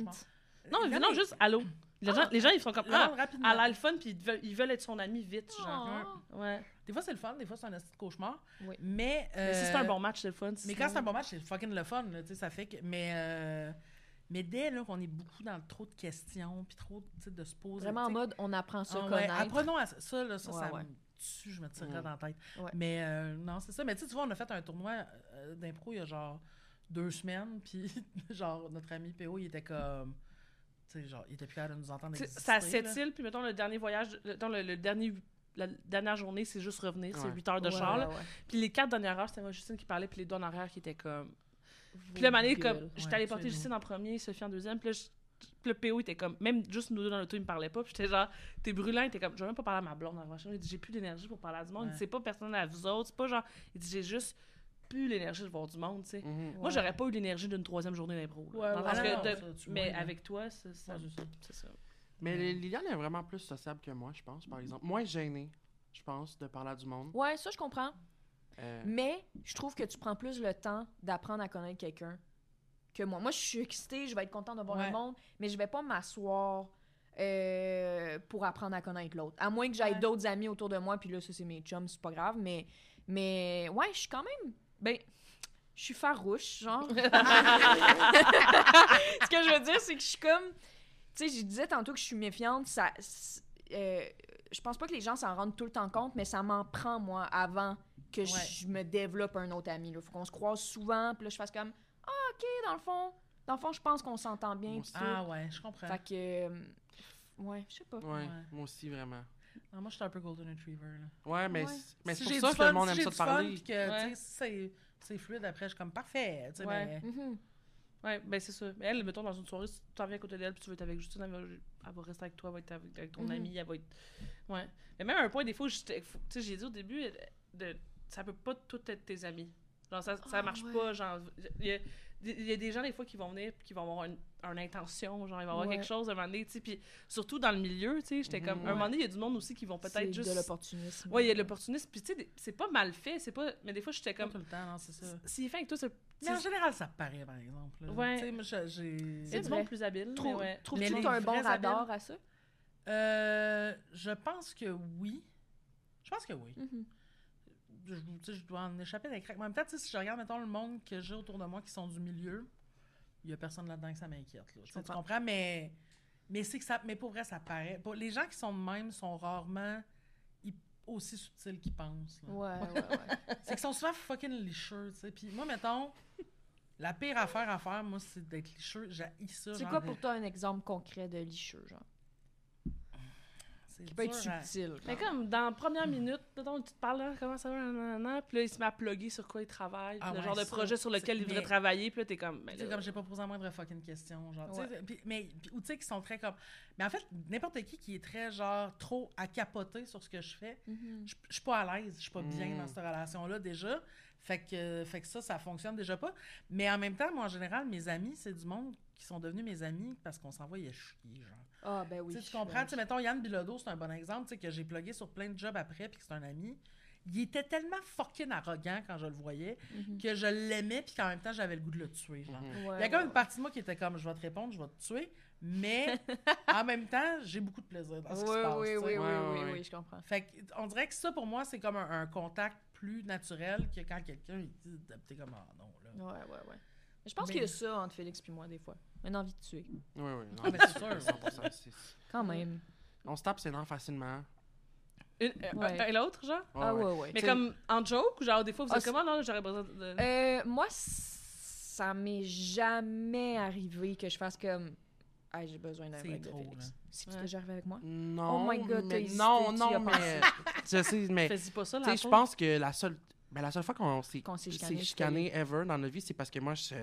Non, Non, non, mais- juste allô. Les, gens, les gens, ils sont comme Le Ah, rapidement. elle a le fun, puis ils veulent, ils veulent être son ami vite. Genre. Oh. Ouais. Des fois, c'est le fun, des fois, c'est un de cauchemar. Oui. Mais, Mais si c'est un euh, bon match, c'est le fun. Mais quand c'est un bon match, c'est fucking le fun, là, tu sais, ça fait que... Mais, euh, mais dès là qu'on est beaucoup dans trop de questions, puis trop, de se poser... Vraiment en mode, on apprend à se ah ouais, apprenons à ça, ça, là, ça, Ouais, ça, ouais. me- dessus, je me tirerais Mm. dans la tête. Ouais. Mais euh, non, c'est ça. Mais tu vois, on a fait un tournoi euh, d'impro il y a genre deux semaines, puis genre, notre ami PO, il était comme. Tu sais, genre, il était plus capable de nous entendre exister. Sept îles, puis mettons le dernier voyage, le, dans le, le dernier, la dernière journée, c'est juste revenir, c'est Ouais. 8 heures de Ouais, char. ouais, ouais. Puis les quatre dernières heures, c'était moi, Justine, qui parlait, puis les deux en arrière qui étaient comme. Puis là, Mané, comme, j'étais Ouais, allée porter Justine en premier, Sophie en deuxième, puis là, le PO était comme, même juste nous deux dans l'auto, il me parlait pas, puis j'étais genre, t'es brûlant, il était comme, je vais même pas parler à ma blonde avant Il dit, j'ai plus d'énergie pour parler à du monde. Il dit, c'est pas personnel à vous autres, c'est pas genre, il dit, j'ai juste plus l'énergie de voir du monde, tu sais. Mhm. Moi, j'aurais pas eu l'énergie d'une troisième journée d'impro. là. Ouais, non, que non, de- ça, mais vois, avec toi, c'est ça. Ouais, c'est ça. C'est ça. Mais Liliane est vraiment plus sociable que moi, je pense, par exemple. Moins gênée, je pense, de parler à du monde. Ouais, ça, je comprends. Euh, Mais je trouve que tu prends plus le temps d'apprendre à connaître quelqu'un que moi. Moi, je suis excitée, je vais être contente de voir Ouais. le monde, mais je vais pas m'asseoir euh, pour apprendre à connaître l'autre. À moins que j'aille Ouais. d'autres amis autour de moi, puis là, ça, c'est mes chums, c'est pas grave, mais, mais ouais, je suis quand même. Ben, je suis farouche, genre. Ce que je veux dire, c'est que je suis comme. Tu sais, je disais tantôt que je suis méfiante, ça. euh, je pense pas que les gens s'en rendent tout le temps compte, mais ça m'en prend, moi, avant que je- Ouais. je me développe un autre ami. Il faut qu'on se croise souvent, puis là, je fasse comme Ah, OK, dans le fond, dans le fond, je pense qu'on s'entend bien. Aussi. tout. Ah ouais, je comprends. Fait que. euh, ouais, je sais pas. ouais, Ouais. moi aussi, vraiment. Non, moi, je suis un peu Golden Retriever. Là. Ouais, mais Ouais. c'est mais c'est Si pour ça que le monde si aime ça de parler. que, Ouais. tu sais, c'est- c'est fluide, après, je suis comme parfait. tu sais, Ouais. mais- Mhm. Ouais, ben c'est ça. Mais elle, mettons, dans une soirée, si tu t'en viens à côté d'elle, puis tu veux être avec Justine, elle va, elle va rester avec toi, elle va être avec, avec ton Mhm. ami, elle va être. Ouais. Mais même à un point, des fois, tu sais, j'ai dit au début, de, ça peut pas tout être tes amis. Genre, ça, ça Ah, marche ouais. pas. Genre, il y a, il y a des gens, des fois, qui vont venir, puis qui vont avoir une, une intention, genre, il va y avoir Ouais. quelque chose à un moment donné, tu sais. Puis surtout dans le milieu, tu sais, j'étais comme. À un moment donné, il y a du monde aussi qui vont peut-être juste. de l'opportunisme. Ouais, il y a de l'opportunisme. Puis tu sais, c'est pas mal fait, c'est pas. Mais des fois, j'étais Pas comme. tout le temps, non, c'est ça. S'il fait avec toi, c'est. Mais en général, ça paraît, par exemple. là. Ouais. Tu sais, j'ai... Il y a C'est du vrai. monde plus habile. mais Trou- ouais. Mais que les t'as un bon radar habiles- à ça? Euh, je pense que oui. Je pense que oui. Mhm. Je, dois en échapper des craques. Mais en même temps, si je regarde, mettons, le monde que j'ai autour de moi qui sont du milieu, il y a personne là-dedans que ça m'inquiète. là. Tu comprends. Mais, mais c'est que ça... Mais pour vrai, ça paraît... Pour- Les gens qui sont de même sont rarement aussi subtils qu'ils pensent. là. Ouais, ouais, ouais. C'est qu'ils sont souvent fucking licheux, tu sais. Puis moi, mettons, la pire affaire à faire, moi, c'est d'être licheux. J'ai ça. C'est genre, quoi pour toi un exemple concret de licheux, genre? Qui peut être à- subtil. Mais genre. comme dans la première minute, mettons, tu te parles, là, comment ça va, nanana, puis là, il se met à plugger sur quoi il travaille, Ah le ouais, genre de projet sur lequel il voudrait mais- travailler, puis là, t'es comme. ben là, comme j'ai pas posé la moindre fucking question, genre, puis- mais, puis- ou tu sais, qui sont très comme... Mais en fait, n'importe qui qui est très, genre, trop à capoter sur ce que je fais, Mhm. je je suis pas à l'aise, je suis pas bien Mm. dans cette relation-là, déjà. Fait que, fait que ça, ça fonctionne déjà pas. Mais en même temps, moi, en général, mes amis, c'est du monde qui sont devenus mes amis parce qu'on s'envoie à chier, genre. Ah, ben oui. Tu sais, tu comprends? Tu sais, mettons, Yann Bilodeau, c'est un bon exemple, tu sais, que j'ai plugué sur plein de jobs après, puis que c'est un ami. Il était tellement fucking arrogant quand je le voyais Mhm. que je l'aimais, puis qu'en même temps, j'avais le goût de le tuer. Genre. Mhm. Ouais, Il y a ouais, comme une partie de moi qui était comme, je vais te répondre, je vais te tuer, mais en même temps, j'ai beaucoup de plaisir dans ce qui Oui, se passe. oui, oui, oui, oui, oui, je comprends. Fait que, on dirait que ça, pour moi, c'est comme un, un contact plus naturel que quand quelqu'un, il dit, t'es comme, ah non, là. Ouais, ouais, ouais. Mais je pense Mais- qu'il y a ça entre Félix et moi, des fois. Une envie de tuer. Oui, oui. non, Ah, mais c'est sûr. 100%, c'est- Quand même. On se tape ses dents facilement. une- euh, Ouais. un et l'autre, genre? ah, ouais, ouais. Mais comme en joke, ou genre des fois, vous Ah, êtes comment, non, j'aurais besoin de. Euh, moi, ça m'est jamais arrivé que je fasse comme. Ah, j'ai besoin d'un C'est break de trop, Félix. là. C'est Ouais. déjà arrivé avec moi? Non, Oh my God, t'as hésité, non, tu y non, as mais je sais, mais Fais-y pas ça, tu sais, je pense que la seule, ben, la seule fois qu'on s'est Qu'on s'est s'est chicané, chicané, ever dans notre vie, c'est parce que moi, je,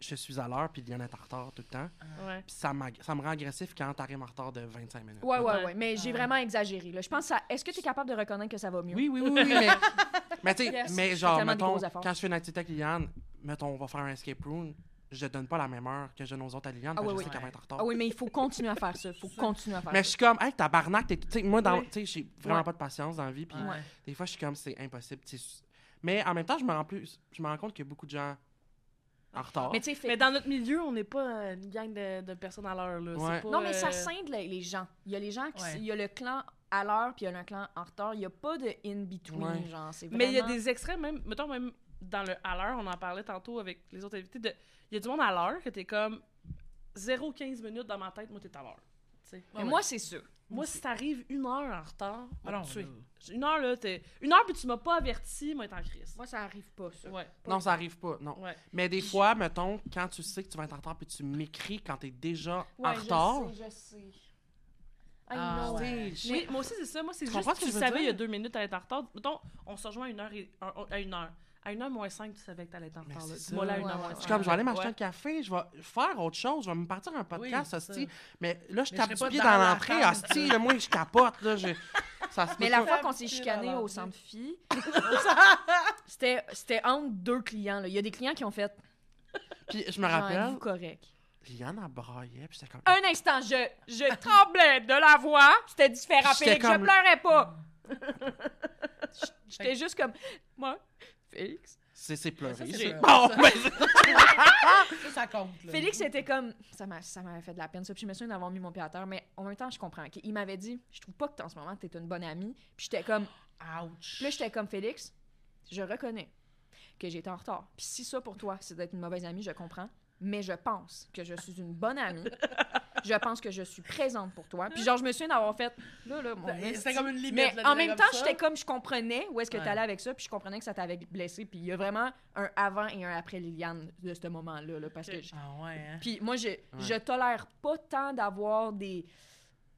je suis à l'heure, puis Liliane est en retard tout le temps. Ouais. Puis ça, ça me rend agressif quand t'arrives en retard de 25 minutes. Ouais, ouais, Ouais. Mais j'ai Ah. vraiment exagéré. Là. Je pense à. Est-ce que tu es capable de reconnaître que ça va mieux? Oui, oui, oui, oui, mais, mais tu sais, Yes, je mais genre, mettons, quand je fais une activité avec Liliane, mettons, on va faire un escape room, je donne pas la même heure que je donne aux autres à Liliane, Ah parce que oui, je sais qu'elle va être en retard. Ah oui, mais il faut continuer à faire ça. Il faut continuer à faire Mais je ça. suis comme, hey, tabarnak, t'es- tu sais, moi, dans, sais, j'ai vraiment Ouais. pas de patience dans la vie, puis Ouais. des fois, je suis comme, c'est impossible. Mais en même temps, je me rends plus, je me rends compte qu'il y a beaucoup de gens en retard. Mais fait- dans notre milieu, on n'est pas euh, une gang de, de personnes à l'heure, là. Ouais. C'est pas, Non, mais ça euh, scinde les, les gens. Il y a les gens qui. Ouais. Il y a le clan à l'heure, puis il y a le clan en retard. Il n'y a pas de in-between, Ouais. genre. C'est Mais il y a des extraits, même, mettons, même dans le à l'heure, on en parlait tantôt avec les autres invités, de- il y a du monde à l'heure que t'es comme 0-15 minutes dans ma tête, moi, t'es à l'heure. Mais moi, c'est ça. Moi, si t'arrives une heure en retard, Ah non, tu là. Une heure, là, t'es. Une heure, puis tu m'as pas averti, moi, être en crise. Moi, ça arrive pas, ça. Ouais. Non, ça arrive pas, non. Ouais. Mais des fois, mettons, quand tu sais que tu vas être en retard puis tu m'écris quand t'es déjà Ouais, en je retard. sais, je sais. Ah, tu Oui, moi aussi, c'est ça. Moi, c'est Tu juste que tu que je veux savais il y a deux minutes à être en retard. Mettons, on se rejoint à une heure, et, à une heure. À une heure moins cinq, tu savais que t'allais être en Mais retard. là. c'est Dis-moi là, à ça. une heure Ouais, moins ouais, cinq. C'est comme, je vais aller m'acheter Ouais. un café, je vais faire autre chose, je vais me partir un podcast, hostie. Mais là, je Mais tape je du pied dans l'entrée, hostie, moi, je capote, là, je... Ça se Mais la fois qu'on s'est chicané au centre fille, c'était c'était entre deux clients. là. Il y a des clients qui ont fait Puis je me rappelle, êtes-vous correct? Liane a braillé, puis j'étais comme... Un instant, je, je tremblais de la voix. C'était différent. Félix, je comme- pleurais pas. J'étais juste comme, moi, Félix? C'est c'est pleurer. Bon, Ça- mais... Ça, ça compte. Là. Félix était comme, ça m'a- ça m'avait fait de la peine, ça. Puis je me souviens d'avoir mis mon pied à terre, mais en même temps, je comprends. Il m'avait dit, je trouve pas que en ce moment, t'es une bonne amie. Puis j'étais comme, Ouch. Puis là, j'étais comme Félix, je reconnais que j'étais en retard. Puis si ça pour toi, c'est d'être une mauvaise amie, je comprends. Mais je pense que je suis une bonne amie. je pense que je suis présente pour toi. Puis genre, je me souviens d'avoir fait. Là, là, mon C'était esti. comme une limite. Mais là, en même temps, j'étais comme, je comprenais où est-ce que Ouais. tu allais avec ça, puis je comprenais que ça t'avait blessé. Puis il y a vraiment un avant et un après Liliane de ce moment-là. là, parce que je- Ah ouais, hein. Puis moi, je, je tolère pas tant d'avoir des.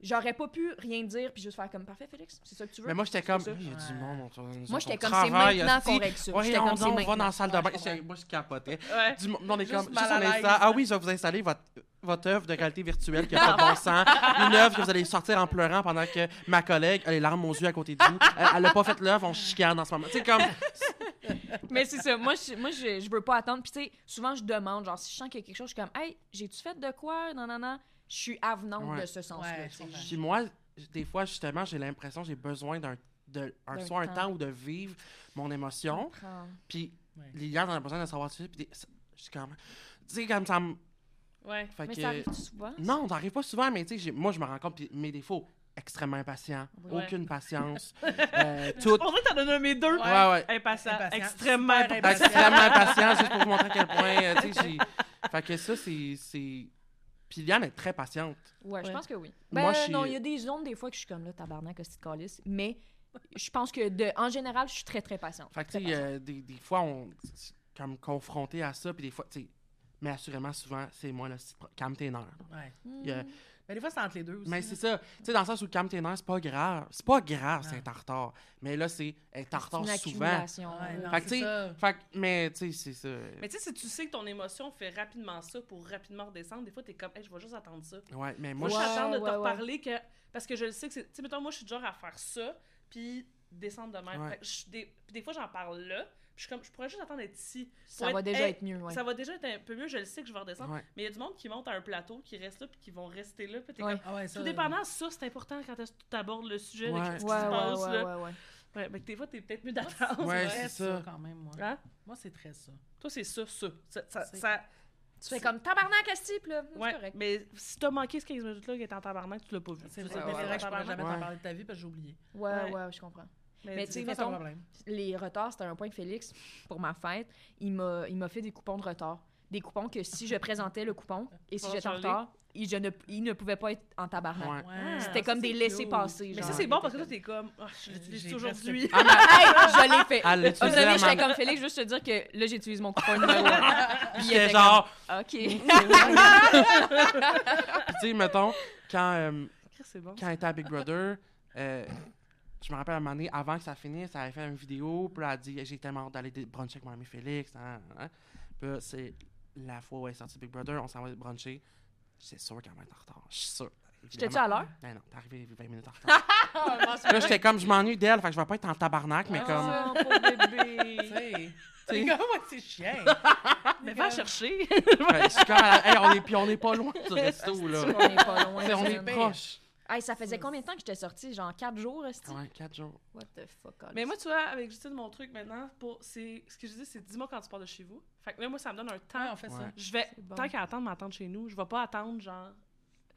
J'aurais pas pu rien dire puis juste faire comme parfait, Félix, c'est ça que tu veux? Mais moi, j'étais comme, il y a du monde autour de nous. Moi, j'étais comme, c'est maintenant qu'on règle ça. Ouais, J'étais on, comme, c'est on va dans la salle de bain. Moi, je capotais. Du monde, on est comme, juste on. Ah oui, je vais vous installer votre, votre œuvre de réalité virtuelle qui a pas de bon sens. Une œuvre que vous allez sortir en pleurant pendant que ma collègue a les larmes aux yeux à côté de vous. Elle, elle a pas fait l'œuvre, on chicane en ce moment. Tu sais, comme, Mais c'est ça. Moi, je, moi je, je veux pas attendre. Puis, tu sais, souvent, je demande, genre, si je sens qu'il y a quelque chose, je suis comme, hey, j'ai-tu fait de quoi? Non, non, non. Je suis avenante Ouais. de ce sens-là. Puis moi, des fois, justement, j'ai l'impression que j'ai besoin d'un, de, un, D'un soit un temps. temps où de vivre mon émotion. Puis Ouais. Liliane en a besoin de savoir dessus. Puis je suis comme, tu sais, comme ça me. Ouais. Fait Mais que- ça arrive souvent? Non, ça arrive pas souvent, mais tu sais, moi, je me rends compte, puis mes défauts, extrêmement impatient, Ouais. aucune patience, euh, tout, On dirait que t'en as nommé deux. Ouais. ouais, ouais, Impatient. Impatient. Extrêmement impatient. extrêmement impatient, juste pour vous montrer à quel point, euh, tu sais, j'ai... Fait que ça, c'est... Puis Liane est très patiente. Ouais, je pense que oui. Moi, Ben, je suis- non, il y a des zones, des fois, que je suis comme là, tabarnak, hostie de calice. Mais je pense que, de, en général, je suis très, très patiente. Fait que, tu sais, euh, des, des fois, on... c'est comme confronté à ça, puis des fois, tu sais... Mais assurément, souvent, c'est moi, là, c'est calme tes nerfs. Ouais. Il y a- Mais des fois, c'est entre les deux aussi. Mais c'est ça. Tu sais, dans le sens où calme tes nerfs, c'est pas grave. C'est pas grave, c'est en retard. Mais là, c'est être en retard une souvent. Fait que, tu sais, mais, tu sais, c'est ça. Mais tu sais, si tu sais que ton émotion fait rapidement ça pour rapidement redescendre, des fois, t'es comme, hey, je vais juste attendre ça. Ouais, mais Moi, je attendre de te reparler que. Parce que je le sais que c'est. Tu sais, mettons, moi, je suis du genre à faire ça, puis descendre de même. Des, puis des fois, j'en parle là, je suis comme, je pourrais juste attendre d'être ici. Ça va être- déjà hey, être mieux, ouais. Ça va déjà être un peu mieux, je le sais que je vais redescendre. Ouais. Mais il y a du monde qui monte à un plateau, qui reste là, puis qui vont rester là, puis t'es Ouais. comme. Ah ouais, ça. Tout dépendant, ça, c'est important quand tu abordes le sujet, Ouais. de qu'est-ce Ouais, qui se ouais, passe, ouais, là. ouais, ouais. Ouais, mais que des fois, t'es peut-être mieux d'attendre. Ouais, c'est ça. quand même, moi. Hein? Moi, c'est très ça. Toi, c'est ça, ça. Ça, ça, C'est- ça- Tu fais comme tabarnak, esti, puis là, c'est Ouais, correct. mais si t'as manqué ce 15 minutes-là qui était en tabarnak, tu l'as pas vu. C'est vrai, ouais, c'est ouais, vrai que je pourrais jamais t'en parler de ta vie parce que j'ai oublié. Ouais, Ouais. ouais, je comprends. Mais, Mais tu sais, mettons, les retards, c'était un point que Félix, pour ma fête, il m'a, il m'a fait des coupons de retard. Des coupons que si je présentais le coupon et si j'étais en retard, il, je ne, il ne pouvait pas être en tabarnak. Ouais. Ouais. C'était Ah, comme des laissés-passer. Mais ça, c'est bon parce que toi, t'es comme, ah, je l'utilise aujourd'hui. Ah, mais Hey, je l'ai fait. l'utilisait Désolée, à j'étais comme Félix, juste te dire que là, j'utilise mon coupon numéro 1. Puis il J'étais était genre, comme, OK. tu sais, mettons, quand, euh, C'est bon. quand elle était à Big Brother, euh, je me rappelle à un moment donné, avant que ça finisse, elle avait fait une vidéo, puis là, elle a dit J'ai tellement hâte d'aller bruncher avec mon ami Félix. hein, hein. Puis là, c'est la fois où elle est sortie de Big Brother, on s'en va bruncher. C'est sûr qu'elle va être en retard. Je suis sûr. J'étais-tu à l'heure? Ben non, t'es arrivé 20 minutes en retard. Puis là, j'étais comme, je m'ennuie d'elle, fait que je vais pas être en tabarnak, mais comme. Oh, pauvre bébé. Tu sais. C'est comme moi, c'est chiant. Mais va chercher. Je suis comme, hey, on est, puis on est pas loin du resto, là. On est pas loin. On est proche. Hey, ça faisait combien de temps que j'étais sortie? Genre 4 jours, esti? Ouais, 4 jours. What the fuck? Mais moi, tu vois, avec Justine, mon truc maintenant, pour, c'est, ce que je dis, c'est dis-moi quand tu pars de chez vous. Fait que là, moi, ça me donne un Ouais, temps. on fait ça. Ouais. Je vais, bon. tant qu'à attendre, m'attendre chez nous, je vais pas attendre, genre.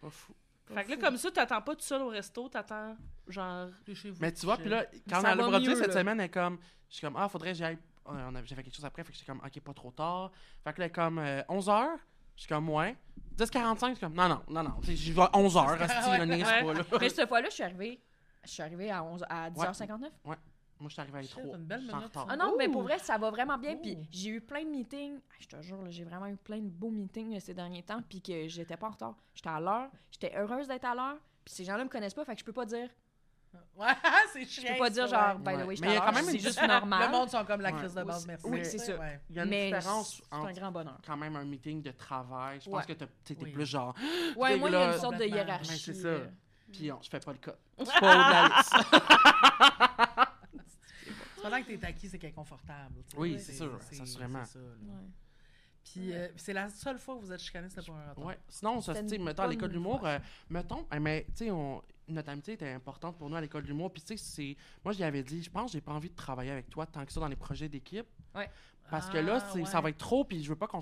Pas fou. Fait que là, comme ça, t'attends pas tout seul au resto, t'attends, genre. T'es chez vous. Mais tu vois, puis là, quand Ça elle a va produit mieux, cette là. semaine, elle est comme, je suis comme, ah, faudrait que j'aille. euh, on J'avais quelque chose après, fait que j'étais comme, ok, pas trop tard. Fait que là, elle est comme 11h, Je suis comme, ouais. 10h45, je suis comme, non, non, non, non. J'y vais à 11h, asti, Ouais. le niaise Ouais. pas, là. Mais cette fois-là, je suis arrivée. Je suis arrivée à, 11, à 10h59. Moi, je suis arrivé à Shit, 3. une belle minute, retard. Ah non, mais pour vrai, ça va vraiment bien. Puis j'ai eu plein de meetings. Ah, Je te jure, là, j'ai vraiment eu plein de beaux meetings euh, ces derniers temps. Puis que j'étais pas en retard. J'étais à l'heure. J'étais heureuse d'être à l'heure. Puis ces gens-là me connaissent pas. Fait que je peux pas dire. Ouais, c'est chiant. Je peux pas dire ça, genre, ouais. by the way, Mais il y a quand même C'est une- juste Le normal. monde sont comme la crise de base, Oui, merci. oui, c'est ça. Il y a une Mais différence c'est un entre grand bonheur. quand même un meeting de travail. Je pense que tu Oui. plus genre, Ouais, moi, il y a une sorte de hiérarchie. Ben, c'est ça. puis on, je fais pas le cas. C'est pas au. C'est pendant que t'es acquis, c'est qu'elle est confortable. tu sais. Oui, c'est sûr, assurément. c'est ça. Ouais. Puis euh, c'est la seule fois où vous êtes chicané, c'était pour un retard. Ouais. Sinon, ça, tu mettons, à l'école d'humour, euh, mettons, eh, mais, tu sais, on- notre amitié était importante pour nous à l'école d'humour. Puis, tu sais, c'est. Moi, je lui avais dit, je pense que j'ai pas envie de travailler avec toi tant que ça dans les projets d'équipe. Parce que là, Ah, ouais. ça va être trop, puis je veux pas qu'on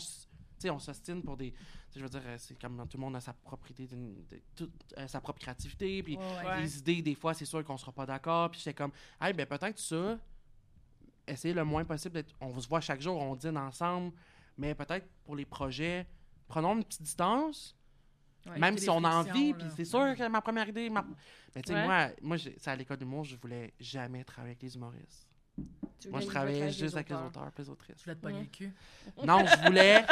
on s'ostine pour des. Je veux dire, c'est comme tout le monde a sa de- toute, euh, sa propre créativité, puis. Ouais. les idées, des fois, c'est sûr qu'on sera pas d'accord. Puis j'étais comme, hey, ben peut-être ça, essayer le moins possible d'être. On se voit chaque jour, on dîne ensemble, mais peut-être pour les projets, prenons une petite distance. Ouais, même si on a envie, puis c'est sûr que ma première idée. Ma... Mais tu sais, Ouais. moi, moi j'ai- c'est à l'école d'humour, je voulais jamais travailler avec les humoristes. Moi, je travaillais avec juste avec les auteurs. les autrices. Tu voulais te pogner le cul? Non, je voulais.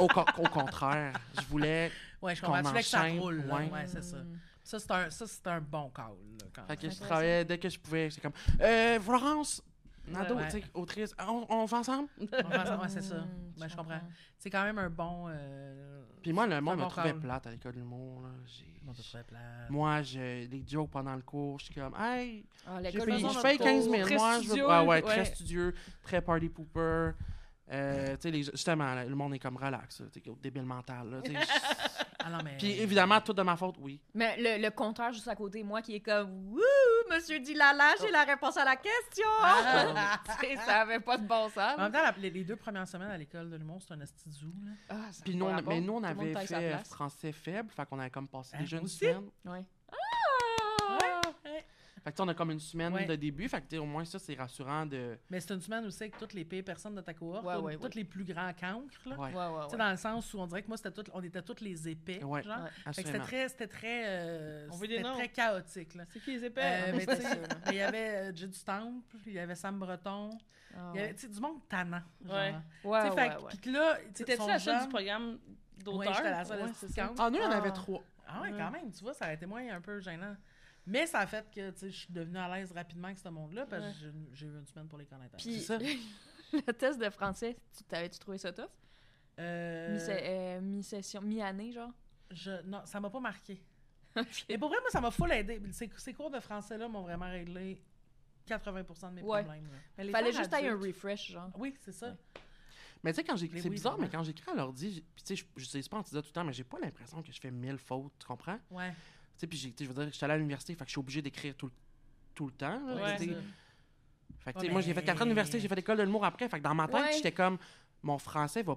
Au, co- au contraire, je voulais. Ouais, je Qu'on comprends. Tu voulais que ça roule. ouais. Ouais, c'est ça. Ça, c'est un, ça, c'est un bon call. Là, quand Fait que je travaillais dès que je pouvais. J'étais comme, euh, Florence, Nado, Ouais. tu sais, autrice, on, on va ensemble? On va- ouais, c'est ça. Mm, Ben, je comprends. C'est quand même un bon. Euh... Puis moi, le monde me bon trouvait plate à l'école de l'humour. J'ai- plate. Moi, je, les jokes pendant le cours, je suis comme, hey, Ah, j'ai payé, je paye notre 15 cours. 000. Très Moi, je veux. studieux, Ouais, ouais, très studieux, très party pooper. Euh, tu sais, les- justement, le monde est comme relax, là, débile mental. Là. Ah non, mais. Puis évidemment, tout de ma faute, oui. Mais le, le compteur juste à côté, moi qui est comme Wouh, monsieur Dilala, j'ai la réponse à la question. Ah. Tu sais, ça avait pas de bon sens. En même temps, la- les, les deux premières semaines à l'école de l'humour, c'est un de là. Ah, Puis nous, on- mais nous, on avait fait français faible, fait qu'on avait comme passé déjà une aussi? semaine. Ouais. Fait que on a comme une semaine Ouais. de début, fait que au moins ça, c'est rassurant de. Mais c'est une semaine aussi avec toutes les pires personnes de ta cohorte, Ouais, toutes, ouais, toutes ouais. les plus grands cancres, là. Ouais, Ouais, ouais, Tu sais, ouais. dans le sens où on dirait que moi, c'était tout, on était tous les épais, Ouais. genre. Ouais. Fait que c'était très, c'était très, euh, On c'était très chaotique, là. C'est qui les épais? Euh, mais là. mais il y avait euh, du Temple, il y avait Sam Breton, Ah, il y avait du monde tannant. Genre. Ouais. Ouais, Tu sais, ouais, fait que- là, tu sais, C'était-tu son la seule du programme Ouais, d'auteur? j'étais la seule. Ah, nous, en avait Ah. trois. Ah Ouais. quand même, tu vois, ça a été moins un peu gênant. Mais ça a fait que tu sais, je suis devenue à l'aise rapidement avec ce monde-là, parce que Ouais. j'ai- j'ai eu une semaine pour les connaître. Puis, C'est ça. le test de français, tu t'avais-tu trouvé ça tough? Euh, Mi- euh, Mi-session, mi-année, genre? je, non, ça m'a pas marqué. Mais pour vrai, moi, ça m'a full aidé. Ces, ces cours de français-là m'ont vraiment réglé 80% de mes Ouais. problèmes. les Fallait juste aller un refresh, genre. Oui, c'est ça. Ouais. Mais tu sais, quand. Mais C'est oui, bizarre, mais quand j'écris à l'ordi, puis tu sais, je- sais pas antidote tout le temps, mais j'ai pas l'impression que je fais mille fautes, tu comprends? Ouais. Tu sais, puis j'ai- tu sais, je veux dire, je suis allé à l'université, fait que je suis obligé d'écrire tout, le- tout le temps. là, Ouais. Fait que, Ouais, moi, j'ai fait 4 ans d'université, j'ai fait l'école de l'humour après. Fait que dans ma tête, Ouais. j'étais comme, mon français va.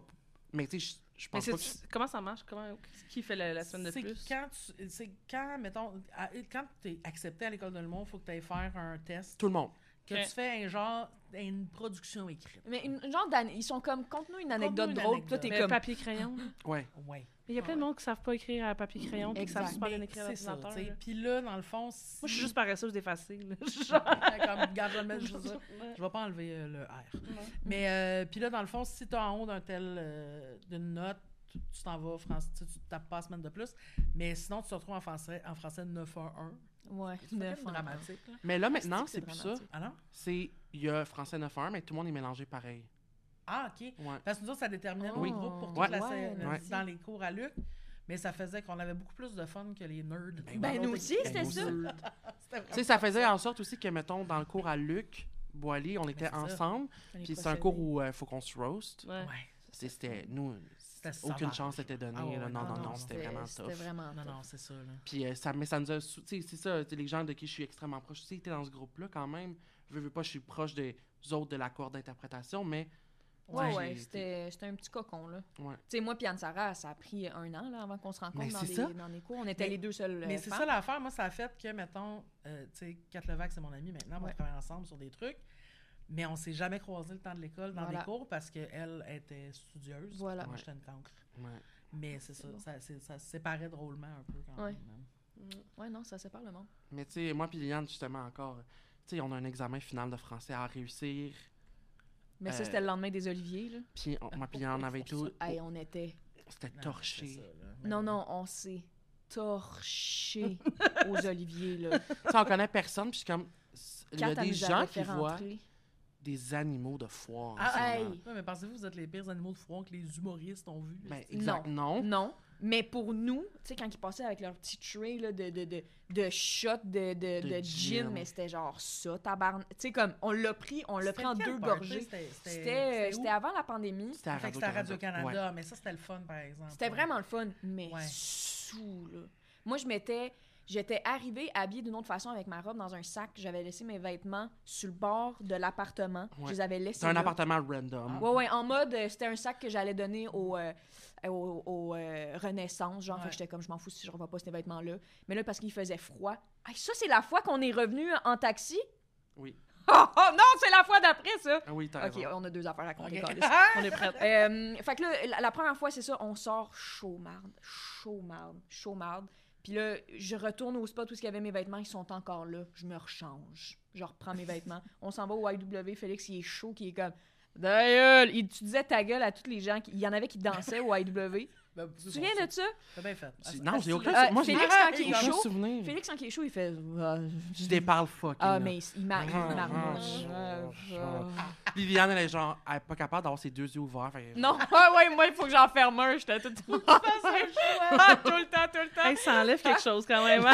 Mais tu sais, je- pense pas que. comment ça marche? Comment, qui fait la, la semaine de C'est plus? quand tu- c'est quand, mettons, à- quand tu es accepté à l'école de l'humour, il faut que tu ailles faire un test. Tout le monde. Que tu fais un genre, une production écrite. Mais une, genre d'année, ils sont comme, conte-nous une anecdote une drôle, toi, t'es comme... papier-crayon. Ouais. Ouais. Il y a plein de monde qui savent pas écrire à papier crayon, puis qui savent super bien écrire à l'ordinateur. Puis là, dans le fond, si... Moi, je suis juste paresseuse d'effacer. comme, garde, je le. Je vais pas enlever euh, le R. Mais euh, puis là, dans le fond, si tu en haut d'un tel euh, d'une note, tu t'en vas au français, tu tapes pas semaine de plus. Mais sinon, tu te retrouves en français, en français 9 à 1. Ouais, C'est dramatique. Là. Mais là, maintenant, c'est plus ça. dramatique. Ah? C'est. Il y a français 9-1, mais tout le monde est mélangé pareil. Ah, OK. Ouais. Parce que nous autres, ça déterminait Oui. nos groupes pour toute Ouais. la Ouais, scène, ouais. dans les cours à Luc. Mais ça faisait qu'on avait beaucoup plus de fun que les nerds. Ben, nous aussi, c'était ça. C'était Tu sais, ça faisait en sorte aussi que, mettons, dans le cours à Luc, Boilly, on était ça. ensemble. Puis c'est un cours où il faut qu'on se roast. Ouais. Ouais. C'est- C'était. Nous, C'était aucune chance n'était donnée. Ah ouais, non, non, non, c'était C'était- vraiment C'était tough. vraiment Non, non, c'est ça. Là. Puis euh, ça, mais ça nous a. sou- Tu sais, c'est ça, les gens de qui je suis extrêmement proche. Tu sais, dans ce groupe-là quand même. Je veux pas, je suis proche des autres de la cour d'interprétation, mais. Ouais, ouais, c'était c'était un petit cocon, là. Ouais. Tu sais, moi puis Anne-Sarah, ça a pris un an, là, avant qu'on se rencontre Mais dans c'est des, dans des cours. On était Mais- les deux seuls Mais euh, c'est femmes. ça l'affaire. Moi, ça a fait que, mettons, euh, tu sais, Kat Levac, c'est mon ami maintenant, on travaille ensemble sur des trucs. Mais on s'est jamais croisés le temps de l'école dans Voilà. des cours parce qu'elle était studieuse. Voilà. Moi, j'étais une cancre. Ouais. Mais c'est ça, ça, c'est- ça se séparait drôlement un peu quand Ouais. même. hein. Ouais, non, ça sépare le monde. Mais tu sais, moi puis Liliane, justement, encore, tu sais, on a un examen final de français à réussir. Mais ça, c'était le lendemain des oliviers, là. Puis on- moi puis on avait tout. Hey, on était... C'était Non, torché. ça, là. Mais Non, oui. non, on s'est torché aux oliviers, là. tu on connaît personne, puis je suis comme. Il y a des gens qui voient des animaux de foire. Ah, hey. Ouais, mais pensez-vous que vous êtes les pires animaux de foire que les humoristes ont vus? Ben, exact. Non. Non. Mais pour nous, tu sais, quand ils passaient avec leur petit tray là, de, de, de, de shot de, de, De de gin, mais c'était genre ça, tabarn... Tu sais, comme, on l'a pris, on l'a pris en deux party? gorgées. C'était- C'était avant la pandémie. C'était à Fait que c'était à Radio-Canada. Mais ça, c'était le fun, par exemple. C'était Ouais. vraiment le fun, mais Ouais. sous, là. Moi, je m'étais... J'étais arrivée habillée d'une autre façon avec ma robe dans un sac. J'avais laissé mes vêtements sur le bord de l'appartement. Ouais. Je les avais laissés C'est un là. appartement random. Ouais, ouais, en mode, euh, c'était un sac que j'allais donner au, euh, au, au, euh, Renaissance. Genre, Ouais. j'étais comme, je m'en fous si je revois pas ces vêtements-là. Mais là, parce qu'il faisait froid. Hey, ça, c'est la fois qu'on est revenu en taxi? Oui. Oh, oh, non, c'est la fois d'après, ça! Ah oui, t'as Ok, raison. on a deux affaires à compter. On est prête. Euh, fait que là, la, la première fois, c'est ça, on sort chaud marde, chaud marde, chaud marde. Puis là, je retourne au spot où il y avait mes vêtements, ils sont encore là. Je me rechange. Je reprends mes vêtements. On s'en va au YW. Félix, il est chaud, qui est comme. Gueule! Il, tu disais ta gueule à tous les gens. qui- Il y en avait qui dansaient au YW. Ben, Tu te souviens de ça? T'as bien fait. C'est- Ah, Non, j'ai ah, aucun, Euh, moi, j'ai Félix, Ah, quand il est aucun chaud, souvenir. Félix, quand il est chaud, il fait. Ah, Je déparle fucking. Ah, mais il, m'a- il Ah, ah, Liliane, elle est genre, elle est pas capable d'avoir ses deux yeux ouverts. fait Non, ouais, ouais, moi, il faut que j'en ferme un. J'étais tout le temps. Ah, tout le temps, tout le temps. Hey, ça enlève quelque chose quand même. hein?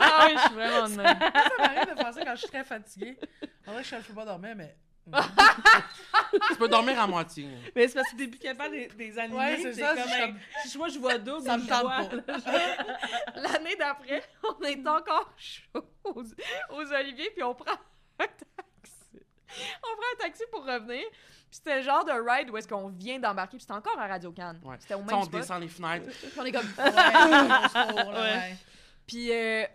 Ah oui, je suis vraiment de même. Ça m'arrive de ça quand je suis très fatiguée. En vrai, je ne peux pas dormir, mais. Tu peux dormir à moitié. Mais c'est parce que t'es plus capable des, des animés. Ouais, c'est ça, Comme, comme- si moi je vois double, Ça me je tente vois- pas. L'année d'après, on est encore chaud aux, aux oliviers, puis on prend un taxi. On prend un taxi pour revenir. Puis c'était le genre de ride où est-ce qu'on vient d'embarquer, puis c'était encore à Radio Cannes. Ouais. C'était au même on spot. descend les fenêtres. Puis on est comme... Ouais, là, Ouais. ouais. Puis euh,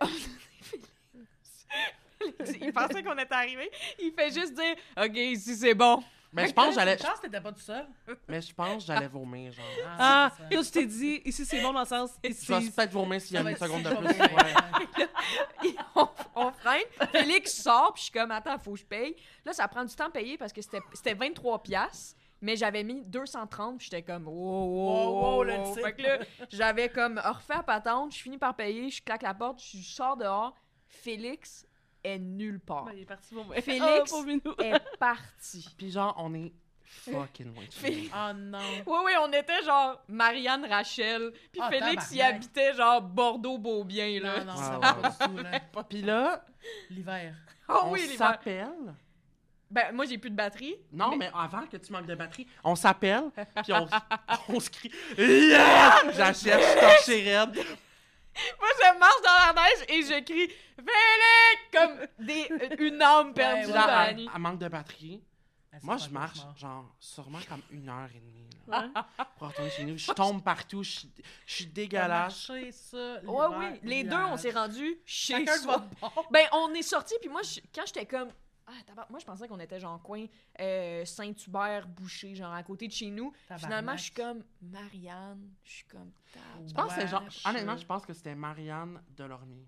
il pensait qu'on était arrivé. Il fait juste dire « OK, ici c'est bon Mais je pense que j'allais, chance que t'étais pas tout seul. mais je pense que j'allais vomir, genre. Ah, tu t'es dit, ici c'est bon dans le sens. Je Ici, vais peut-être vomir s'il y a une seconde de plus. on, on freine. Félix sort, puis je suis comme « Attends, faut que je paye. » Là, ça prend du temps à payer parce que c'était c'était 23 piastres. Mais j'avais mis 230, puis j'étais comme, wow, wow, Wow, wow, wow, le wow. type. Fait que là, j'avais comme refait la patente, je finis par payer, je claque la porte, je sors dehors. Félix est nulle part. Ben, il est parti pour moi. Félix Oh, minou. est parti. Puis genre, on est fucking loin. de chez Félix- nous. Oh non. Oui, oui, on était genre Marianne Rachel, puis Ah, Félix, il habitait genre Bordeaux-Beaubien, là. Non, non, ça va pas du tout, là. Puis là, L'hiver. Oh on oui, l'hiver. s'appelle. Ben, moi, j'ai plus de batterie. Non, mais... avant que tu manques de batterie, on s'appelle, puis on, on se crie Yeah! J'achète, je torche. Moi, je marche dans la neige et je crie Félix! Comme des, euh, une âme perdue Ouais, ouais, Genre, elle, elle manque de batterie. Ah, Moi, je marche, genre, sûrement comme une heure et demie, là, pour retourner chez nous. Je tombe partout, je suis- je suis dégueulasse. marché, ça, Ouais, oui, les deux, on s'est rendus chez Chacun soi. Ben, on est sortis, puis moi, je- quand j'étais comme. Ah, moi, je pensais qu'on était genre coin euh, Saint-Hubert, Boucher, genre à côté de chez nous. Tabarnak. Finalement, je suis comme Marianne, je suis comme. Je pense que c'est genre, honnêtement, je pense que c'était Marianne Delormier.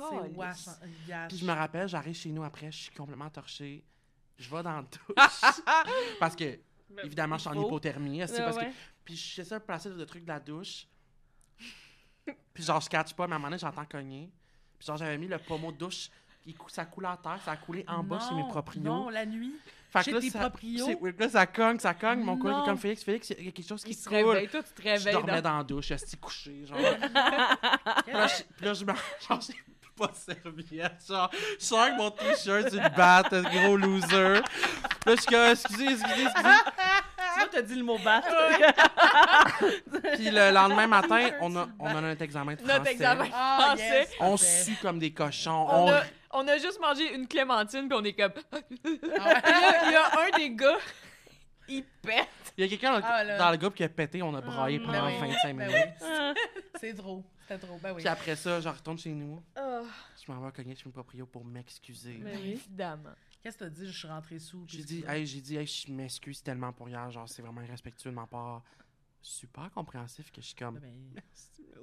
Hein. Puis je me rappelle, j'arrive chez nous après, je suis complètement torché. Je vais dans la douche. parce que, évidemment, je suis en hypothermie. Ouais, parce ouais. que, puis je sais ça placer le truc de la douche. puis genre, je catch pas, mais à un moment donné, j'entends cogner. Puis genre, j'avais mis le pommeau de douche. Il cou- ça coule à terre, ça a coulé en bas chez mes proprios. Non, la nuit. Fait chez là, tes ça, proprios? c'est- oui, là, ça cogne, ça cogne. Mon Non. comme Félix, Félix, il y a quelque chose qui Il se coule. réveille, toi, tu te Je réveilles. dormais dans- dans la douche, je suis couché, genre. Puis là, je, puis là, je me... Genre, j'ai pas de serviette, genre. Je sors avec mon t-shirt, tu le batte, gros loser. Là, je suis comme, excusez, excusez, excusez. Sinon, t'as dit le mot battre. Puis le lendemain matin, on a, on a notre examen de français. Notre examen. Ah, Français. yes, On sue comme des cochons. On On... a, on a juste mangé une clémentine, puis on est comme. Ah ouais. Puis là, il y a un des gars, il pète. Il y a quelqu'un dans, Ah, dans le groupe qui a pété, on a braillé Ben pendant oui, 25 ben minutes. oui. C'est trop. C'était trop. Ben oui. Puis après ça, je retourne chez nous. Oh, Je m'en vais cogner chez mes proprios pour m'excuser. Mais oui. évidemment. Qu'est-ce que t'as dit? Je suis rentrée sous. J'ai dit, hey, j'ai dit, hey, je m'excuse tellement pour hier, genre, c'est vraiment irrespectueux de ma part. Super compréhensif que je suis comme. Ben,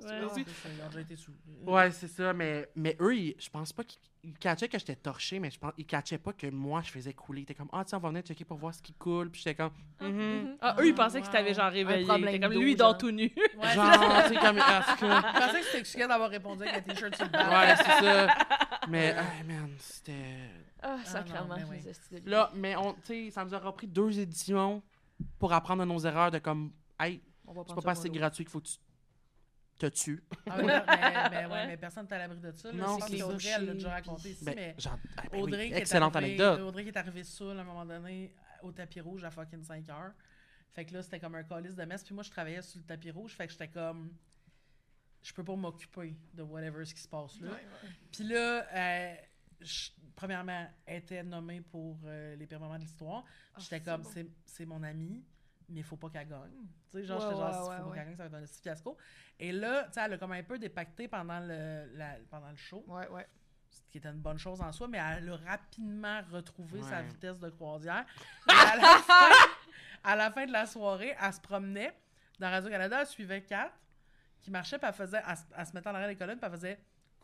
Ouais. ah, c'est ça, ils ont déjà été sous. Ouais, c'est ça, mais, mais eux, ils- je pense pas qu'ils ils catchaient que j'étais torché, mais je pense ils catchaient pas que moi, je faisais couler. Ils étaient comme, ah, tiens, on va venir checker pour voir ce qui coule. Puis j'étais comme, Mhm. Ah, eux, ils Ah, pensaient qu'ils t'avaient genre réveillé. T'es comme lui, genre. tout nu. Ouais, genre, tu sais, comme, ah, c'est Je pensais que c'était excusé d'avoir répondu avec un t-shirt sur le bas. Ouais, c'est ça. Mais, ah, man, c'était. Ah, non, sacrément. mais oui. Là, mais on, tu sais, ça nous aura pris deux éditions pour apprendre de nos erreurs de comme, hey, c'est pas ça assez mollo. gratuit qu'il faut que tu te tues. Ah oui, mais, mais, ouais, Ouais. mais personne n'est à l'abri de ça. Non, c'est que. Audrey, elle l'a déjà raconté ici, Ben, mais genre, ah, ben oui, Audrey, qui est excellente arrivée- anecdote. Audrey qui est arrivée saoule à un moment donné au tapis rouge à fucking 5 heures. Fait que là, c'était comme un calice de messe. Puis moi, je travaillais sur le tapis rouge. Fait que j'étais comme. Je peux pas m'occuper de whatever ce qui se passe là. Puis là, euh, je- premièrement, elle était nommée pour euh, les pires moments de l'histoire. Ah, J'étais c'est comme, c'est c'est mon amie, mais il faut pas qu'elle gagne. Tu sais, genre, Ouais, j'étais genre, ouais, s'il ouais, faut pas qu'elle gagne, ça va être un petit fiasco. Et là, tu sais, elle a comme un peu dépacté pendant le, la- pendant le show, Ouais, ouais. ce qui était une bonne chose en soi, mais elle a rapidement retrouvé sa vitesse de croisière. Et à, la fin, à la fin de la soirée, elle se promenait dans Radio-Canada, elle suivait Kat, qui marchait, puis elle faisait, elle, se- elle se mettait en arrière des colonnes, puis elle faisait Oh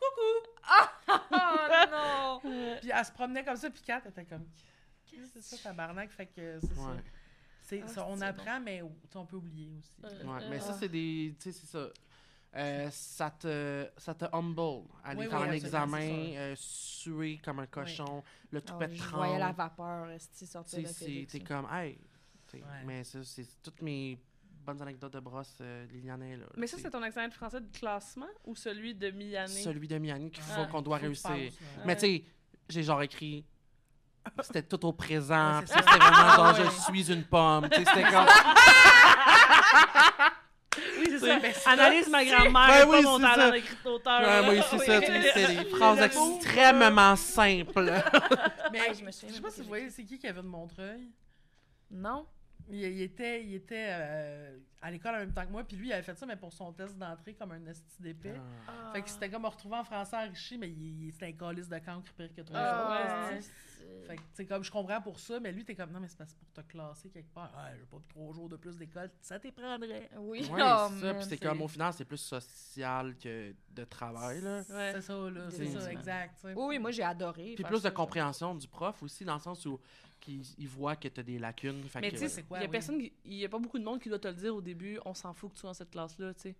non! Puis elle se promenait comme ça, puis Kat était comme. Qu'est-ce que c'est ça, tabarnak? Fait que c'est ça. Ah, ça. On apprend, mais tu sais, on peut oublier aussi. Ouais. Mais Ah. ça, c'est des. Tu sais, c'est ça. Euh, ça te ça te humble aller Oui, faire oui, un examen euh, suer comme un cochon le tout Ah, je voyais la vapeur esti, sortir tu de t'es comme hey tu sais, Ouais. mais ça c'est toutes mes bonnes anecdotes de brosse euh, Liliane est là Mais ça, c'est ton examen de français de classement ou celui de mi-année? celui de Miami qu'il faut Ah, qu'on doit réussir ouais. mais tu sais j'ai genre écrit c'était tout au présent Ouais, puis c'est ça, c'était vraiment genre Ah, ouais. je suis une pomme tu sais c'était comme Oui, c'est ça. Analyse ma grand-mère, pas oui, mon c'est talent. Ouais, oui, c'est ça, c'est des phrases extrêmement simples. Mais Ah, je me souviens je sais pas si vous voyez, c'est qui Kevin Montreuil? Non? Il, il était, il était euh, à l'école en même temps que moi, puis lui, il avait fait ça, mais pour son test d'entrée, comme un esti d'épée. Ah. Fait que c'était comme me retrouver en français enrichi, mais il, il- c'était un calice de cancre pire que trois Ah, jours. ouais. Esti. Fait que, comme je comprends pour ça, mais lui, t'es comme, non, mais c'est pour te classer quelque part. Ouais, j'ai pas trois jours de plus d'école, ça t'y prendrait. Oui. Ouais, Oh, c'est ça. Puis c'est comme au final, c'est plus social que de travail, là. Ouais. C'est ça, là. C'est ça, exact. Oui, oui, moi j'ai adoré. Puis plus de compréhension du prof aussi, dans le sens où qu'il il voit que t'as des lacunes. Fait Mais tu sais, c'est quoi, il y a oui. personne, qui- il y a pas beaucoup de monde qui doit te le dire au début. On s'en fout que tu sois dans cette classe-là, tu sais.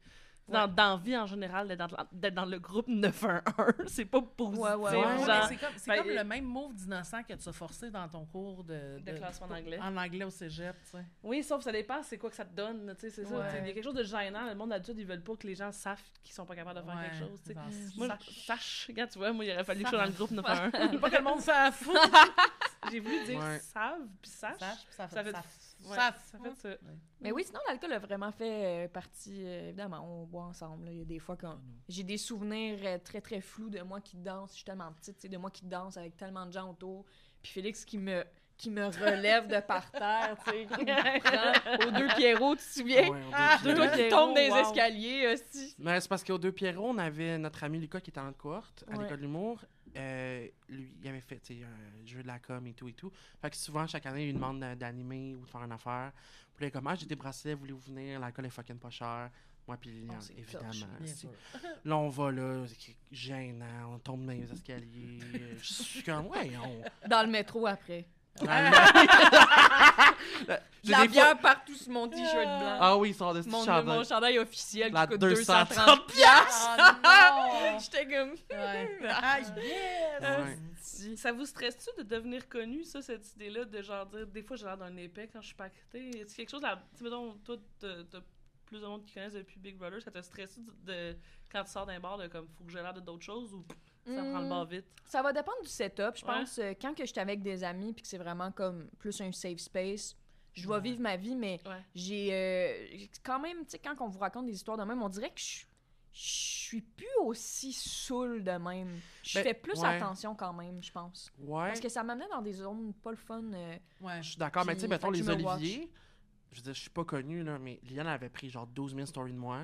Ouais. Dans, vie en général, d'être dans, le groupe 911, c'est pas positif. Ouais, ouais, c'est comme, c'est ben, comme le même move d'innocent que tu as forcé dans ton cours de, De classement en anglais. En anglais au cégep, tu sais. Oui, sauf que ça dépend, c'est quoi que ça te donne, tu sais, c'est ça. Il y a quelque chose de gênant. Le monde d'adulte, ils veulent pas que les gens savent qu'ils sont pas capables de faire Ouais, quelque chose, tu sais. Moi, sache. sache. Regarde, tu vois, moi, il aurait fallu que je sois dans le groupe 911. pas que le monde s'en fout. J'ai voulu dire Ouais. savent, puis sache. Sache, puis ça fait Ça fait, ça. ouais, ça- ça fait ça. Mais oui, sinon, l'alcool a vraiment fait euh, partie. euh, évidemment, on boit ensemble. là. Il y a des fois quand. J'ai des souvenirs euh, très, très flous de moi qui danse. Je suis tellement petite, tu sais, de moi qui danse avec tellement de gens autour. Puis Félix qui me qui me relève de par terre, tu sais, qui me prend aux deux Pierrots, tu te souviens? Ouais, on Ah, Toi Deux qui tombes des wow. escaliers, aussi. Mais c'est parce qu'aux deux Pierrot, on avait notre ami Lucas qui était en cohorte à Ouais. l'école de l'humour. Euh, lui, il avait fait un jeu de la com et tout et tout. Fait que souvent, chaque année, il lui demande d'a- d'animer ou de faire une affaire. Puis là, comme, ah, j'ai des bracelets, voulez-vous venir? L'alcool est fucking pas cher. Moi, puis Liliane, Oh, évidemment. Là, on va là, c'est gênant, on tombe dans les escaliers. Je suis comme, ouais, on. Dans le métro après. La bière fois- partout sur mon t-shirt blanc. Ah oui, ils sont des mon, chandails. mon chandail officiel La qui coûte 230 230 piastres. Non! J'étais comme... Ouais. Ah, yes! Ouais. Ça vous stresse-tu de devenir connu, ça, cette idée-là, de genre dire, des fois j'ai l'air d'un épais quand je suis pas? Est-ce quelque chose, là, tu sais, mettons, toi, t'as plus de monde qui connaissent depuis Big Brother, ça te stresse de, de- quand tu sors d'un bar, de comme, faut que j'ai l'air de d'autres choses ou ça prend le Hmm. bar vite? Ça va dépendre du setup. Je Ouais. pense euh, quand que je suis avec des amis puis que c'est vraiment comme plus un safe space, je dois Ouais. vivre ma vie, mais Ouais. j'ai euh, quand même, tu sais, quand on vous raconte des histoires de même, on dirait que je suis plus aussi saoul de même. Je Ben, fais plus ouais. attention quand même, je pense. Ouais. Parce que ça m'amenait dans des zones pas le fun. euh, Ouais. Je suis d'accord, mais tu sais, mettons les watch. Oliviers. Je veux dire, je suis pas connu, là, mais Liane avait pris genre 12 000 stories de moi.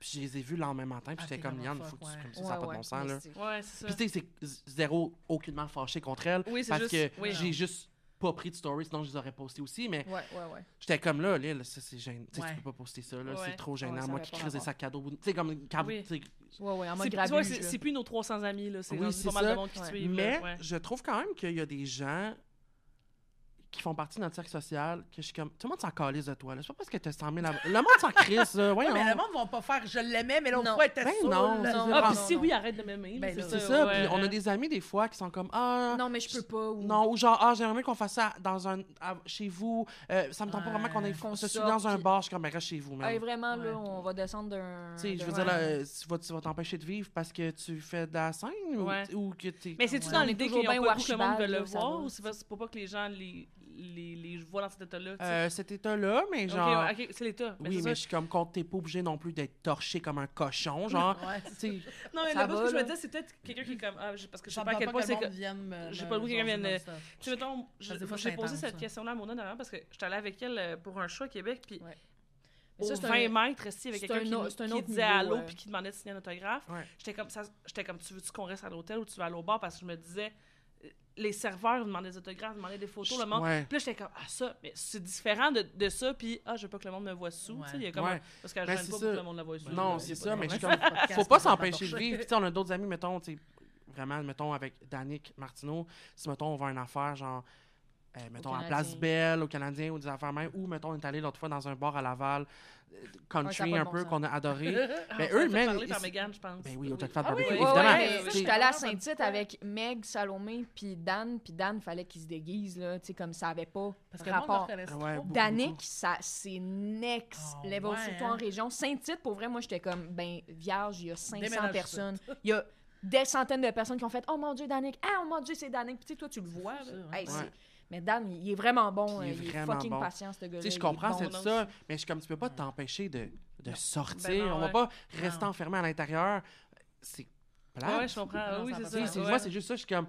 Puis je les ai vus le lendemain matin, puis Ah, j'étais comme, Liane, faut que tu, ouais. comme ça, ça n'a pas de bon sens, là. c'est- Ouais, c'est ça. Puis tu sais, c'est zéro aucunement fâché contre elle, Oui, c'est parce juste. que oui. j'ai juste pas pris de story, sinon je les aurais postés aussi, mais Ouais, ouais, ouais. j'étais comme là, Lille, ça c'est gênant. Tu sais, Ouais. tu peux pas poster ça, là, Ouais. c'est trop gênant. Moi qui crise des sacs cadeaux, tu sais, comme, Oui. C'est là. plus nos 300 amis, là. C'est Oui, pas mal ça. de monde qui Ouais. suivent. Mais là, ouais. je trouve quand même qu'il y a des gens qui font partie de notre cercle social que je suis comme. Tout le monde s'en calisse de toi. là. C'est pas parce que t'as 100 000 abonnés. Le monde s'en crisse. là. Ouais, mais le monde va pas faire je l'aimais, mais l'autre fois, elle était Ben saoule, non, là. c'est Non. Ah, non, puis si oui, arrête de m'aimer. Ben c'est C'est ça. ça. ouais. Puis on a des amis des fois qui sont comme Ah. Non, mais je peux pas. Ou... Non, ou genre, ah, j'aimerais qu'on fasse ça dans un, à- chez vous. Euh, ça me tente pas vraiment qu'on ait se suit dans un puis- bar. Je suis comme, ben, reste chez vous. Hey, vraiment, Ouais. là, on va descendre d'un. Tu sais, je veux dire, là, tu vas tu vas t'empêcher de vivre parce que tu fais de la scène ou, que t'es. Mais c'est-tu Ouais. dans l'idée qu'ils ont pas le goût que le monde veut le voir ou tu c'est pas- c'est pour pas que les gens les, les, les voient dans cet état-là? Euh, cet état-là, mais genre. ok, c'est l'état. Ben, Oui, mais ça. je suis comme contre, t'es pas obligé non plus d'être torché comme un cochon, genre. Ouais, Non, mais bout va, que je me disais, c'est peut-être quelqu'un qui est comme. Ah, parce que je sais pas à quel point c'est j'ai pas le goût que quelqu'un vienne, non-stop. Tu sais, mettons, j'ai posé cette question-là à Mona dernièrement parce que j'étais allée avec elle euh, pour un show à Québec, puis au Ça, c'est 20 un- mètres, ici, avec quelqu'un un qui, un qui autre disait niveau, allô ouais. puis qui demandait de signer un autographe. Ouais. J'étais comme, ça, j'étais comme, tu veux-tu qu'on reste à l'hôtel ou tu veux aller au bar? Parce que je me disais, euh, les serveurs demandaient des autographes, demandaient des photos, le monde. ouais. Puis là, j'étais comme, ah, ça, mais c'est différent de, de ça, puis ah, je veux pas que le monde me voit sous. Ouais. Tu sais, il y a comme. Ouais. un- parce qu'elle Ben, gêne c'est pas ça. que le monde la voit sous. Non, c'est ça, mais je suis comme. Faut pas s'empêcher de vivre. Puis, tu sais, on a d'autres amis, mettons, tu vraiment, mettons, avec Danick Martineau, si, mettons, on va à une affaire, genre, euh, mettons, à. Place Belle, au Canadien, ou des affaires même, ou, mettons, on est allé l'autre fois dans un bar à Laval, country un peu, qu'on a adoré. Ah, Ben, eux, même, par Megan, je pense. Ben oui, au Ah Barbecue, évidemment. mais mais je allée à Saint-Tite avec Meg, Salomé, puis Dan, puis Dan, fallait qu'il se déguise, là, tu sais, comme ça avait pas rapport. beaucoup. Danick, ça, c'est next Oh, level, surtout hein. en région. Saint-Tite, pour vrai, moi, j'étais comme, ben, vierge, il y a 500 Déménage personnes. Il y a des centaines de personnes qui ont fait « Oh mon Dieu, Danick! Ah, oh mon Dieu, c'est Danick! » Puis tu sais, toi, tu le vois. Hey, ouais. Mais Dan, il est vraiment bon. Il est euh, Il est, vraiment fucking bon. patient, ce gars-là. Tu sais, je comprends, bon. c'est ça, aussi. mais je suis comme, tu peux pas t'empêcher de, de sortir. Ben non, on va ouais. pas rester Non. enfermé à l'intérieur. C'est plate. Ouais, je comprends. Oui, c'est ça. Moi, c'est juste ça. Je suis comme,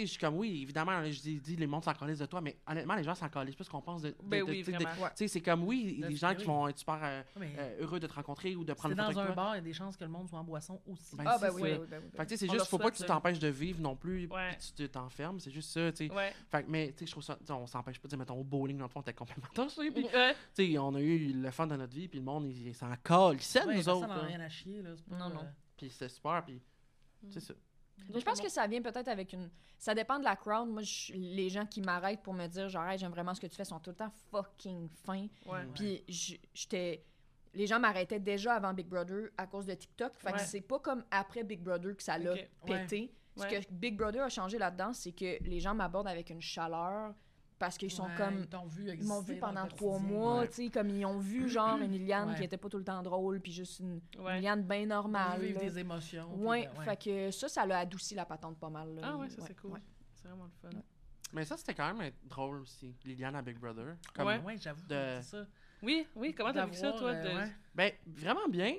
sais, je suis comme, oui, évidemment, je dis, dis, les mondes s'en de toi, mais honnêtement, les gens s'en calissent plus qu'on pense de. de- Ben de- oui, tu. Tu c'est comme, oui, De- les gens qui vont être super euh, Mais euh, heureux de te rencontrer ou de si prendre t'es une photo dans avec un toi. bar, il y a des chances que le monde soit en boisson aussi. Ben, Ah, c'est ben oui, ça. oui, oui, ben oui. Fait que, tu sais, c'est juste, faut pas que tu t'empêches de vivre non plus, Ouais. puis tu te- t'enfermes. C'est juste ça, tu sais. Ouais. Fait que, mais, tu sais, je trouve ça, tu sais, on s'empêche pas, tu mettons, au bowling, dans le fond, on était complètement puis, tu sais, on a eu le fun de notre vie, puis le monde, il, s'en colle, il nous autres, rien à chier, là. Non, non. euh, Puis c'est super, puis c'est ça. Mais je pense que ça vient peut-être avec une. Ça dépend de la crowd. Moi, je- les gens qui m'arrêtent pour me dire, genre, Hey, j'aime vraiment ce que tu fais, sont tout le temps fucking fins. Ouais. Puis j'étais. Les gens m'arrêtaient déjà avant Big Brother à cause de TikTok. Fait que c'est pas comme après Big Brother que ça l'a pété. Ce Ouais. que Big Brother a changé là-dedans, c'est que les gens m'abordent avec une chaleur parce qu'ils sont ouais, comme. Ils t'ont vu Ils m'ont vu pendant trois mois, Ouais. tu sais, comme ils ont vu genre une Liliane Ouais. qui était pas tout le temps drôle, puis juste une. Liliane bien normale. Là. des émotions. Ouais, ben, fait que ça, ça l'a adouci la patente pas mal. là. Ah ouais, ça c'est cool. ouais. C'est vraiment le fun. Mais ça, c'était quand même drôle aussi, Liliane à Big Brother. Comme, Ouais. Ouais, j'avoue. de- ça. Oui, oui, comment t'as vu ça, toi? euh, de- ouais, Ben, vraiment bien,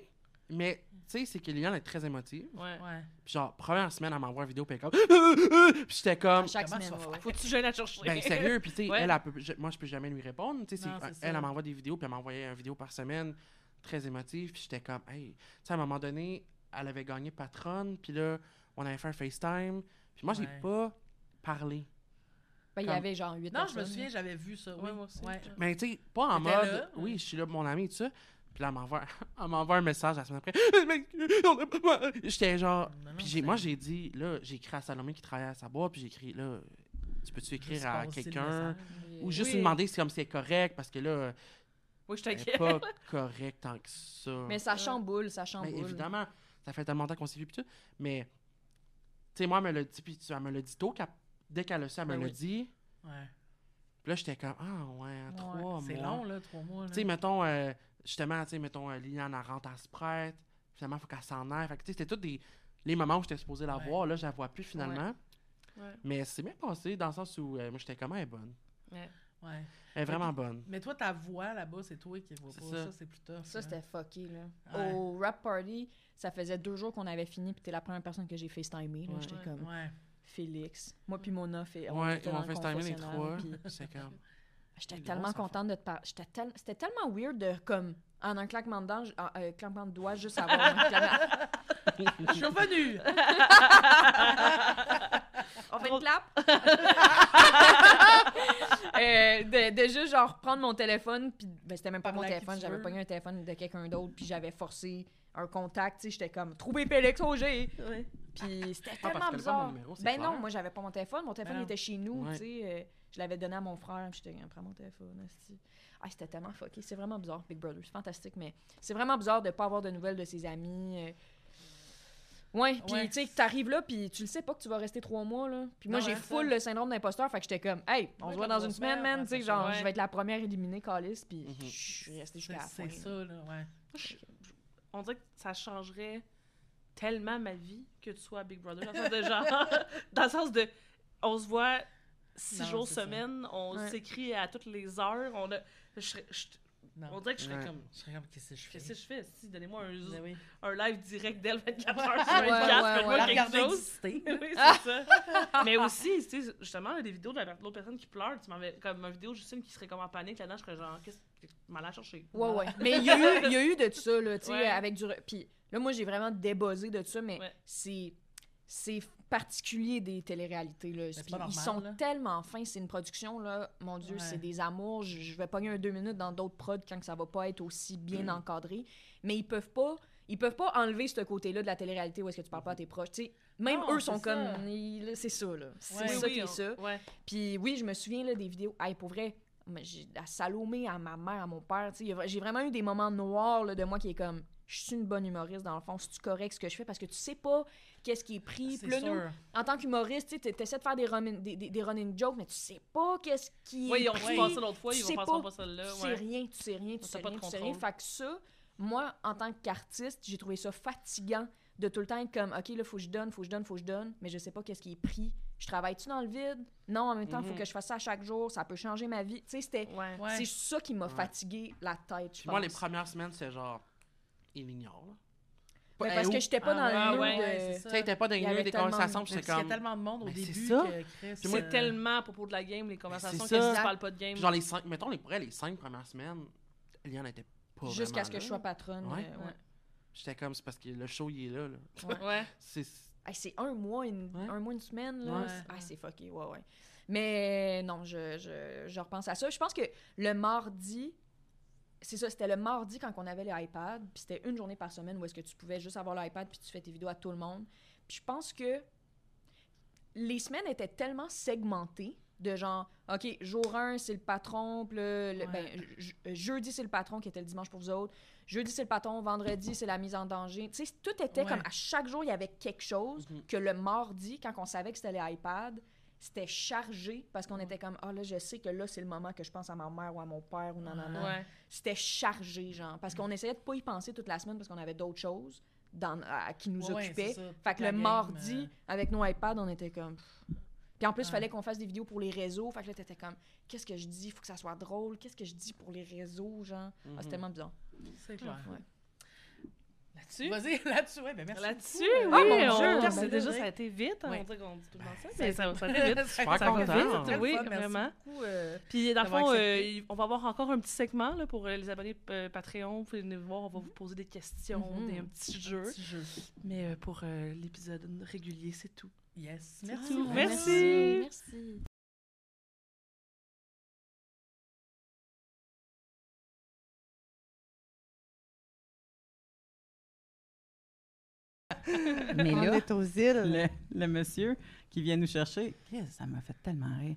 mais tu sais, c'est que Liliane est très émotive. Ouais. ouais. Puis genre, première semaine, elle m'envoie une vidéo, puis elle est comme... puis j'étais comme... À chaque semaine, vas ouais, ouais. Faut-tu gêner à chercher? Ben sérieux, puis tu sais, Ouais. elle, elle peut- je- moi je peux jamais lui répondre, tu sais, elle, m'envoie des vidéos, puis elle m'envoyait une vidéo par semaine, très émotive, puis j'étais comme, hey, tu sais, à un moment donné, elle avait gagné Patronne, puis là, on avait fait un FaceTime, puis moi, j'ai Ouais. pas parlé. Ben, il y avait genre 8 Non, je me souviens, j'avais vu ça. Oui, Ouais, moi aussi. Mais tu sais, pas en mode, là? oui, je suis là pour mon ami tout ça, puis là, elle m'envoie, elle m'envoie un message la semaine après, j'étais genre, puis moi, j'ai dit, là, j'ai écrit à Salomé qui travaillait à sa boîte, puis j'ai écrit, là, tu peux-tu écrire à le quelqu'un, ou juste Oui. lui demander si comme c'est correct, parce que là, Oui, je t'inquiète. pas correct tant que ça. Mais ça chamboule, ça chamboule. Mais évidemment, ça fait tellement longtemps qu'on s'est vu tout. Mais, tu sais, moi, elle me l'a dit, puis elle me l'a dit tôt, dès qu'elle a su, elle me Ben l'a oui. dit. Ouais. Puis là, j'étais comme, ah ouais, en trois mois. C'est long, là, trois mois. là. Tu sais, mettons, euh, justement, tu sais, mettons, euh, Liliane, elle rentre à Sprite. Finalement, il faut qu'elle s'en aille. Fait que, tu sais, c'était tous des, les moments où j'étais supposé la Ouais. voir. Là, je la vois plus finalement. Ouais. Mais c'est bien passé dans le sens où, euh, moi, j'étais comme, elle est bonne. Ouais. Elle est vraiment bonne. Mais toi, ta voix là-bas, c'est toi qui vois pas. ça. Ça, c'est plus tough. Ça, hein. c'était fucké, là. Ouais. Au rap party, ça faisait deux jours qu'on avait fini, puis t'es la première personne que j'ai FaceTimé. là. Ouais. J'étais Ouais. comme Ouais. Félix. Moi puis Mona, fait, on Ouais, était ils dans m'ont le fait timer les trois. puis- C'est comme. J'étais Une tellement contente de te parler. J'étais tel- C'était tellement weird de, comme, en un claquement de dents, en un claquement de doigts, juste avoir un claquement- Je suis revenue! On fait une clap? Euh, de, de juste, genre, prendre mon téléphone, puis ben, c'était même pas mon téléphone, j'avais pogné un téléphone de quelqu'un d'autre, puis j'avais forcé un contact, tu sais, j'étais comme, trouver Félix Auger! Ouais. Puis c'était Ah, parce tellement bizarre. numéro, c'est ben clair. non, moi j'avais pas mon téléphone, mon téléphone Ben il était chez nous, Ouais. tu sais. euh, je l'avais donné à mon frère, puis j'étais comme, prends mon téléphone. Ah, c'était tellement fucké. C'est vraiment bizarre, Big Brother. C'est fantastique, mais c'est vraiment bizarre de pas avoir de nouvelles de ses amis. euh. Ouais, puis Ouais. tu sais, que t'arrives là, puis tu le sais pas que tu vas rester trois mois, là. Puis moi, j'ai full ça. le syndrome d'imposteur, fait que j'étais comme, hey, on Ouais, se voit dans une semaine, man, tu sais, c'est genre, ça. je vais être la première éliminée, Calis, puis Mhm. je suis restée jusqu'à C'est la c'est fin. ça, là. là, ouais. On dirait que ça changerait tellement ma vie que tu sois à Big Brother. Dans le sens de genre, dans le sens de, on se voit six Non, jours c'est ça. semaine, on Ouais. s'écrit à toutes les heures, on a, je serais- je- Non. on dirait que je serais Ouais. comme, Je serais comme, qu'est-ce que je fais? qu'est-ce que je fais? Si, donnez-moi un, Ben oui. un live direct d'elle 24 heures sur Ouais, 24, ouais, faites-moi ouais. La quelque chose. oui, c'est ça. Mais aussi, tu sais, justement, il y a des vidéos de la- l'autre personne qui pleure. Tu m'avais comme une vidéo Justine qui serait comme en panique là-dedans. Je serais genre, qu'est-ce tu m'as chercher? Ouais, ouais. Mais il y, a eu- il y a eu de ça, là, tu sais, Ouais. avec du. Puis là, moi, j'ai vraiment débuzzé de ça, mais Ouais. c'est. C'est particulier des téléréalités, là. Puis pas ils normal, sont là. tellement fins. C'est une production, là. Mon Dieu, Ouais. c'est des amours. Je, je vais pogner un deux minutes dans d'autres prods quand que ça va pas être aussi bien encadré. Mais ils peuvent pas. Ils peuvent pas enlever ce côté-là de la télé-réalité où est-ce que tu parles pas à tes proches. Tu sais, même Non, eux sont comme. C'est ça, là. C'est Ouais. ça Oui, qui est on- ça. Ouais. Puis oui, je me souviens là, des vidéos. Hey, pour vrai, à Salomé, à ma mère, à mon père, j'ai vraiment eu des moments noirs là, de moi qui est comme, je suis une bonne humoriste dans le fond, c'est-tu correct ce que je fais? Parce que tu sais pas qu'est-ce qui est pris. C'est Puis là, nous, en tant qu'humoriste, tu sais, t'essaies de faire des, running- des, des, des running jokes, mais tu sais pas qu'est-ce qui Oui, est ils ont pris. passé l'autre fois, Tu ils vont pas. pas celle-là. Tu sais Ouais. rien, tu sais rien, tu sais rien, tu sais rien. Fait que ça, moi, en tant qu'artiste, j'ai trouvé ça fatigant de tout le temps être comme, OK, là, faut que je donne, faut que je donne, faut que je donne, mais je sais pas qu'est-ce qui est pris. Je travaille-tu dans le vide? Non, en même temps, il faut Mhm. que je fasse ça chaque jour, ça peut changer ma vie. Tu sais, c'était... Ouais. Ouais. C'est ça qui m'a Ouais. fatigué la tête, je moi, les premières semaines, c'est genre, il ignore, là. Mais Eh, parce que j'étais pas Ah dans ouais, le nœud ouais, de... ouais, c'est pas dans Il y avait des tellement- conversations, puis c'est parce qu'il y a comme. tellement de monde au Ben, c'est début ça. moi, euh, tellement à propos de la game, les conversations, c'est que ça. tu parles pas de game. Puis genre, les cinq, mettons, les, les cinq premières semaines, Eliane était pas Jusqu'à ce que je sois patronne. Ouais. euh. J'étais comme, c'est parce que le show, il est là, là. Ouais. C'est... Hey, c'est un mois, une, Ouais. un mois, une semaine, là. Ouais. Ah, c'est fucké, ouais, ouais. Mais non, je, je, je repense à ça. Je pense que le mardi, c'est ça, c'était le mardi quand on avait l'iPad, puis c'était une journée par semaine où est-ce que tu pouvais juste avoir l'iPad puis tu fais tes vidéos à tout le monde. Puis je pense que les semaines étaient tellement segmentées de genre, OK, jour 1, c'est le patron, puis le- Ouais. ben, je- je- jeudi, c'est le patron qui était le dimanche pour vous autres. Jeudi, c'est le patron. Vendredi, c'est la mise en danger. Tu sais, tout était Ouais. comme à chaque jour, il y avait quelque chose Mhm. que le mardi, quand on savait que c'était l'iPad, c'était chargé parce qu'on était comme, ah là, je sais que là, c'est le moment que je pense à ma mère ou à mon père ou nanana. Ouais. C'était chargé, genre. Parce qu'on essayait de pas y penser toute la semaine parce qu'on avait d'autres choses dans, à- qui nous occupaient. Fait que le game, mardi, euh, avec nos iPads, on était comme. Puis en plus, il Ouais. fallait qu'on fasse des vidéos pour les réseaux. Fait que là, t'étais comme, qu'est-ce que je dis? Faut que ça soit drôle. Qu'est-ce que je dis pour les réseaux, genre? Ah, Mhm. c'est tellement bizarre. C'est clair. Ouais. Là-dessus? Vas-y, là-dessus, ouais, ben merci. Là-dessus, oui, euh, mon on- Dieu, c'est ben déjà, ça a été vite, hein, Ouais. on dirait qu'on dit tout le temps ça, Ça a mais été- ça, ça a été vite. Ça Super ça content. vite, oui, merci vraiment. beaucoup, euh, Puis, dans le fond, euh, on va avoir encore un petit segment là, pour euh, les abonnés euh, Patreon. Vous pouvez venir voir, on va vous poser des questions, Mhm. des un petit jeu. petit jeu. Mais euh, pour euh, l'épisode régulier, c'est tout. Yes, merci. beaucoup. Merci. Merci. Mais On là, est aux îles. le, le monsieur qui vient nous chercher, ça m'a fait tellement rire.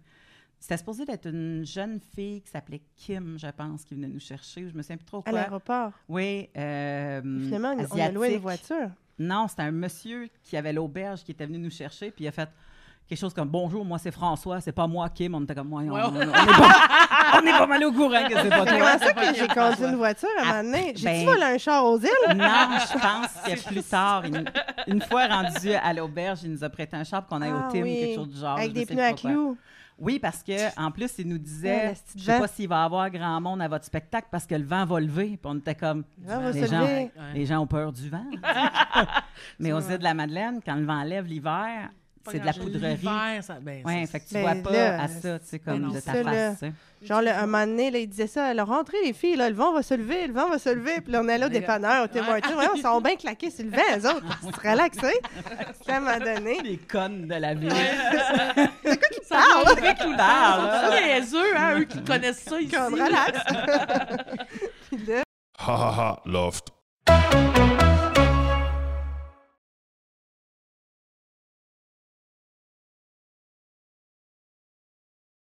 C'était supposé d'être une jeune fille qui s'appelait Kim, je pense, qui venait nous chercher. Je me souviens plus trop À quoi. l'aéroport. Oui, euh, Finalement, on a loué une asiatique. voiture. Non, c'était un monsieur qui avait l'auberge qui était venu nous chercher, puis il a fait quelque chose comme Bonjour, moi c'est François, c'est pas moi Kim. On était comme moi, on, Ouais, on- on est pas, on est pas mal au courant que c'est pas C'est toi. comment ça que j'ai conduit une voiture à un Ah, moment donné? J'ai-tu ben- volé un char aux îles? Non, je pense que plus tard, une, une fois rendu à l'auberge, il nous a prêté un char pour qu'on aille Ah au Tim oui, ou quelque chose du genre. Avec des pneus à clous. Oui, parce que en plus, il nous disait, je sais pas s'il va y avoir grand monde à votre spectacle parce que le vent va lever. Puis on était comme, Les gens- les gens ont peur du vent. Mais aux îles de la Madeleine, quand le vent lève l'hiver, c'est de la poudrerie. Ça- ben, Ouais, c'est- fait que tu Ben vois pas là, à ça, tu sais, comme non, de c'est ta ça, là. face. sais. Genre, le, un moment donné, là, il disait ça, alors rentrez les filles, là, le vent va se lever, le vent va se lever. Puis là, on est là au là- dépanneur, au Tim. Hortons. Ils sont bien claqués sur le vent, eux autres. Ils se. Puis à un moment donné, Les connes de la ville. Parle? avec tout le Parle, temps. hein. C'est niaiseux, hein, eux qui connaissent ça ici. qu'on relaxe. Puis là, Ha ha ha, loft.